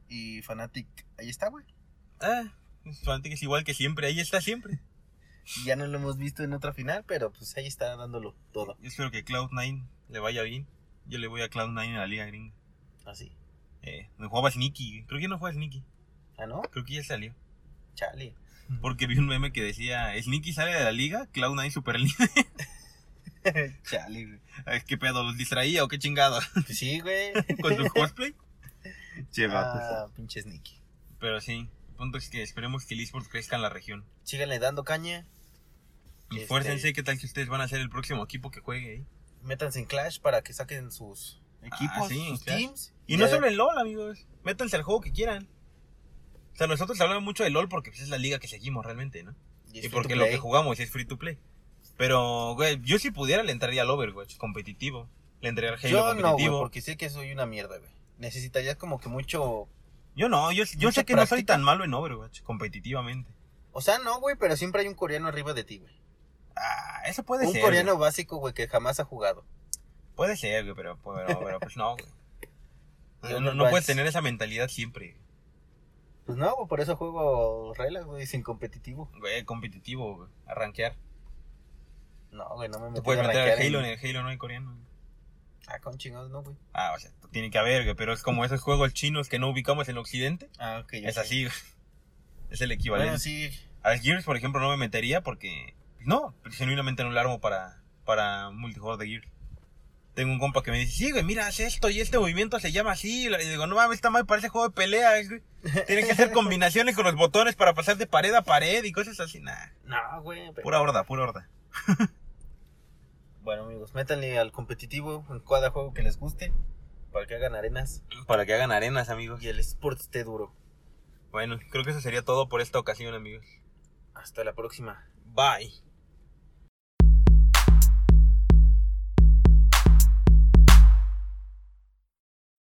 A: Y Fnatic, ahí está, güey.
B: Ah, Fnatic es igual que siempre, ahí está siempre.
A: Y Ya no lo hemos visto en otra final, pero pues ahí está dándolo todo.
B: Yo espero que Cloud9 le vaya bien. Yo le voy a Cloud9 en la liga gringa.
A: Así.
B: Eh, me jugaba Sneaky. Creo que no juega Sneaky.
A: Ah, ¿no?
B: Creo que ya salió.
A: Chale.
B: Porque vi un meme que decía, Sneaky sale de la liga, Cloud9 super líder.
A: Chale, güey.
B: Ay, ¿Qué pedo? ¿Los distraía o qué chingado?
A: Pues sí, güey.
B: ¿Con su cosplay? Che, vatos.
A: ah, pinche Sneaky.
B: Pero sí, el punto es que esperemos que el eSports crezca en la región.
A: Síganle dando caña.
B: Y
A: Este-
B: esfuércense, ¿qué tal que ustedes van a ser el próximo equipo que juegue ahí?
A: Métanse en Clash para que saquen sus equipos,
B: Ah, sí,
A: sus
B: Clash.
A: teams.
B: Y no solo en LOL, amigos. Métanse al juego que quieran. O sea, nosotros hablamos mucho de LOL porque pues, es la liga que seguimos realmente, ¿no?
A: y
B: porque lo que jugamos es free to play. Pero, güey, yo si pudiera le entraría al Overwatch competitivo. Le entraría al Halo
A: Yo no, güey,
B: competitivo.
A: porque sé que soy una mierda, güey. Necesitaría como que mucho...
B: Yo no, yo, sé que no soy tan malo en Overwatch competitivamente.
A: O sea, no, güey, pero siempre hay un coreano arriba de ti, güey.
B: Ah, eso puede
A: Un
B: ser.
A: coreano
B: güey.
A: básico, güey, que jamás ha jugado.
B: Puede ser, güey, pero, pero, pero, pues no, güey. No,
A: un
B: no, no
A: Overwatch.
B: puedes tener esa mentalidad siempre.
A: Pues no, güey, por eso juego relax, güey, sin competitivo.
B: Güey, competitivo, güey. Arranquear.
A: No, güey, no me meto
B: puedes
A: a
B: meter al Halo, en- el Halo no hay coreano. güey.
A: Ah, con chingados, no, güey.
B: Ah, o sea, tiene que haber, güey, pero es como esos juegos chinos que no ubicamos en Occidente.
A: Ah, ok, ya
B: Es
A: sé.
B: así, güey. Es el equivalente.
A: Bueno, sí.
B: Al Gears, por ejemplo, no me metería porque. No, genuinamente no lo armo para, para multijugador de Gears. Tengo un compa que me dice, sí, güey, mira, haz esto y este movimiento se llama así. Y digo, no mames, está mal, parece juego de pelea, güey. Tienen que hacer combinaciones con los botones para pasar de pared a pared y cosas así. Nah,
A: No, güey. pero-
B: pura horda, pura horda.
A: Bueno, amigos, métanle al competitivo en cada juego que les guste. Para que hagan arenas
B: Para que hagan arenas, amigos.
A: y el sport esté duro.
B: Bueno, creo que eso sería todo por esta ocasión, amigos.
A: Hasta la próxima.
B: Bye.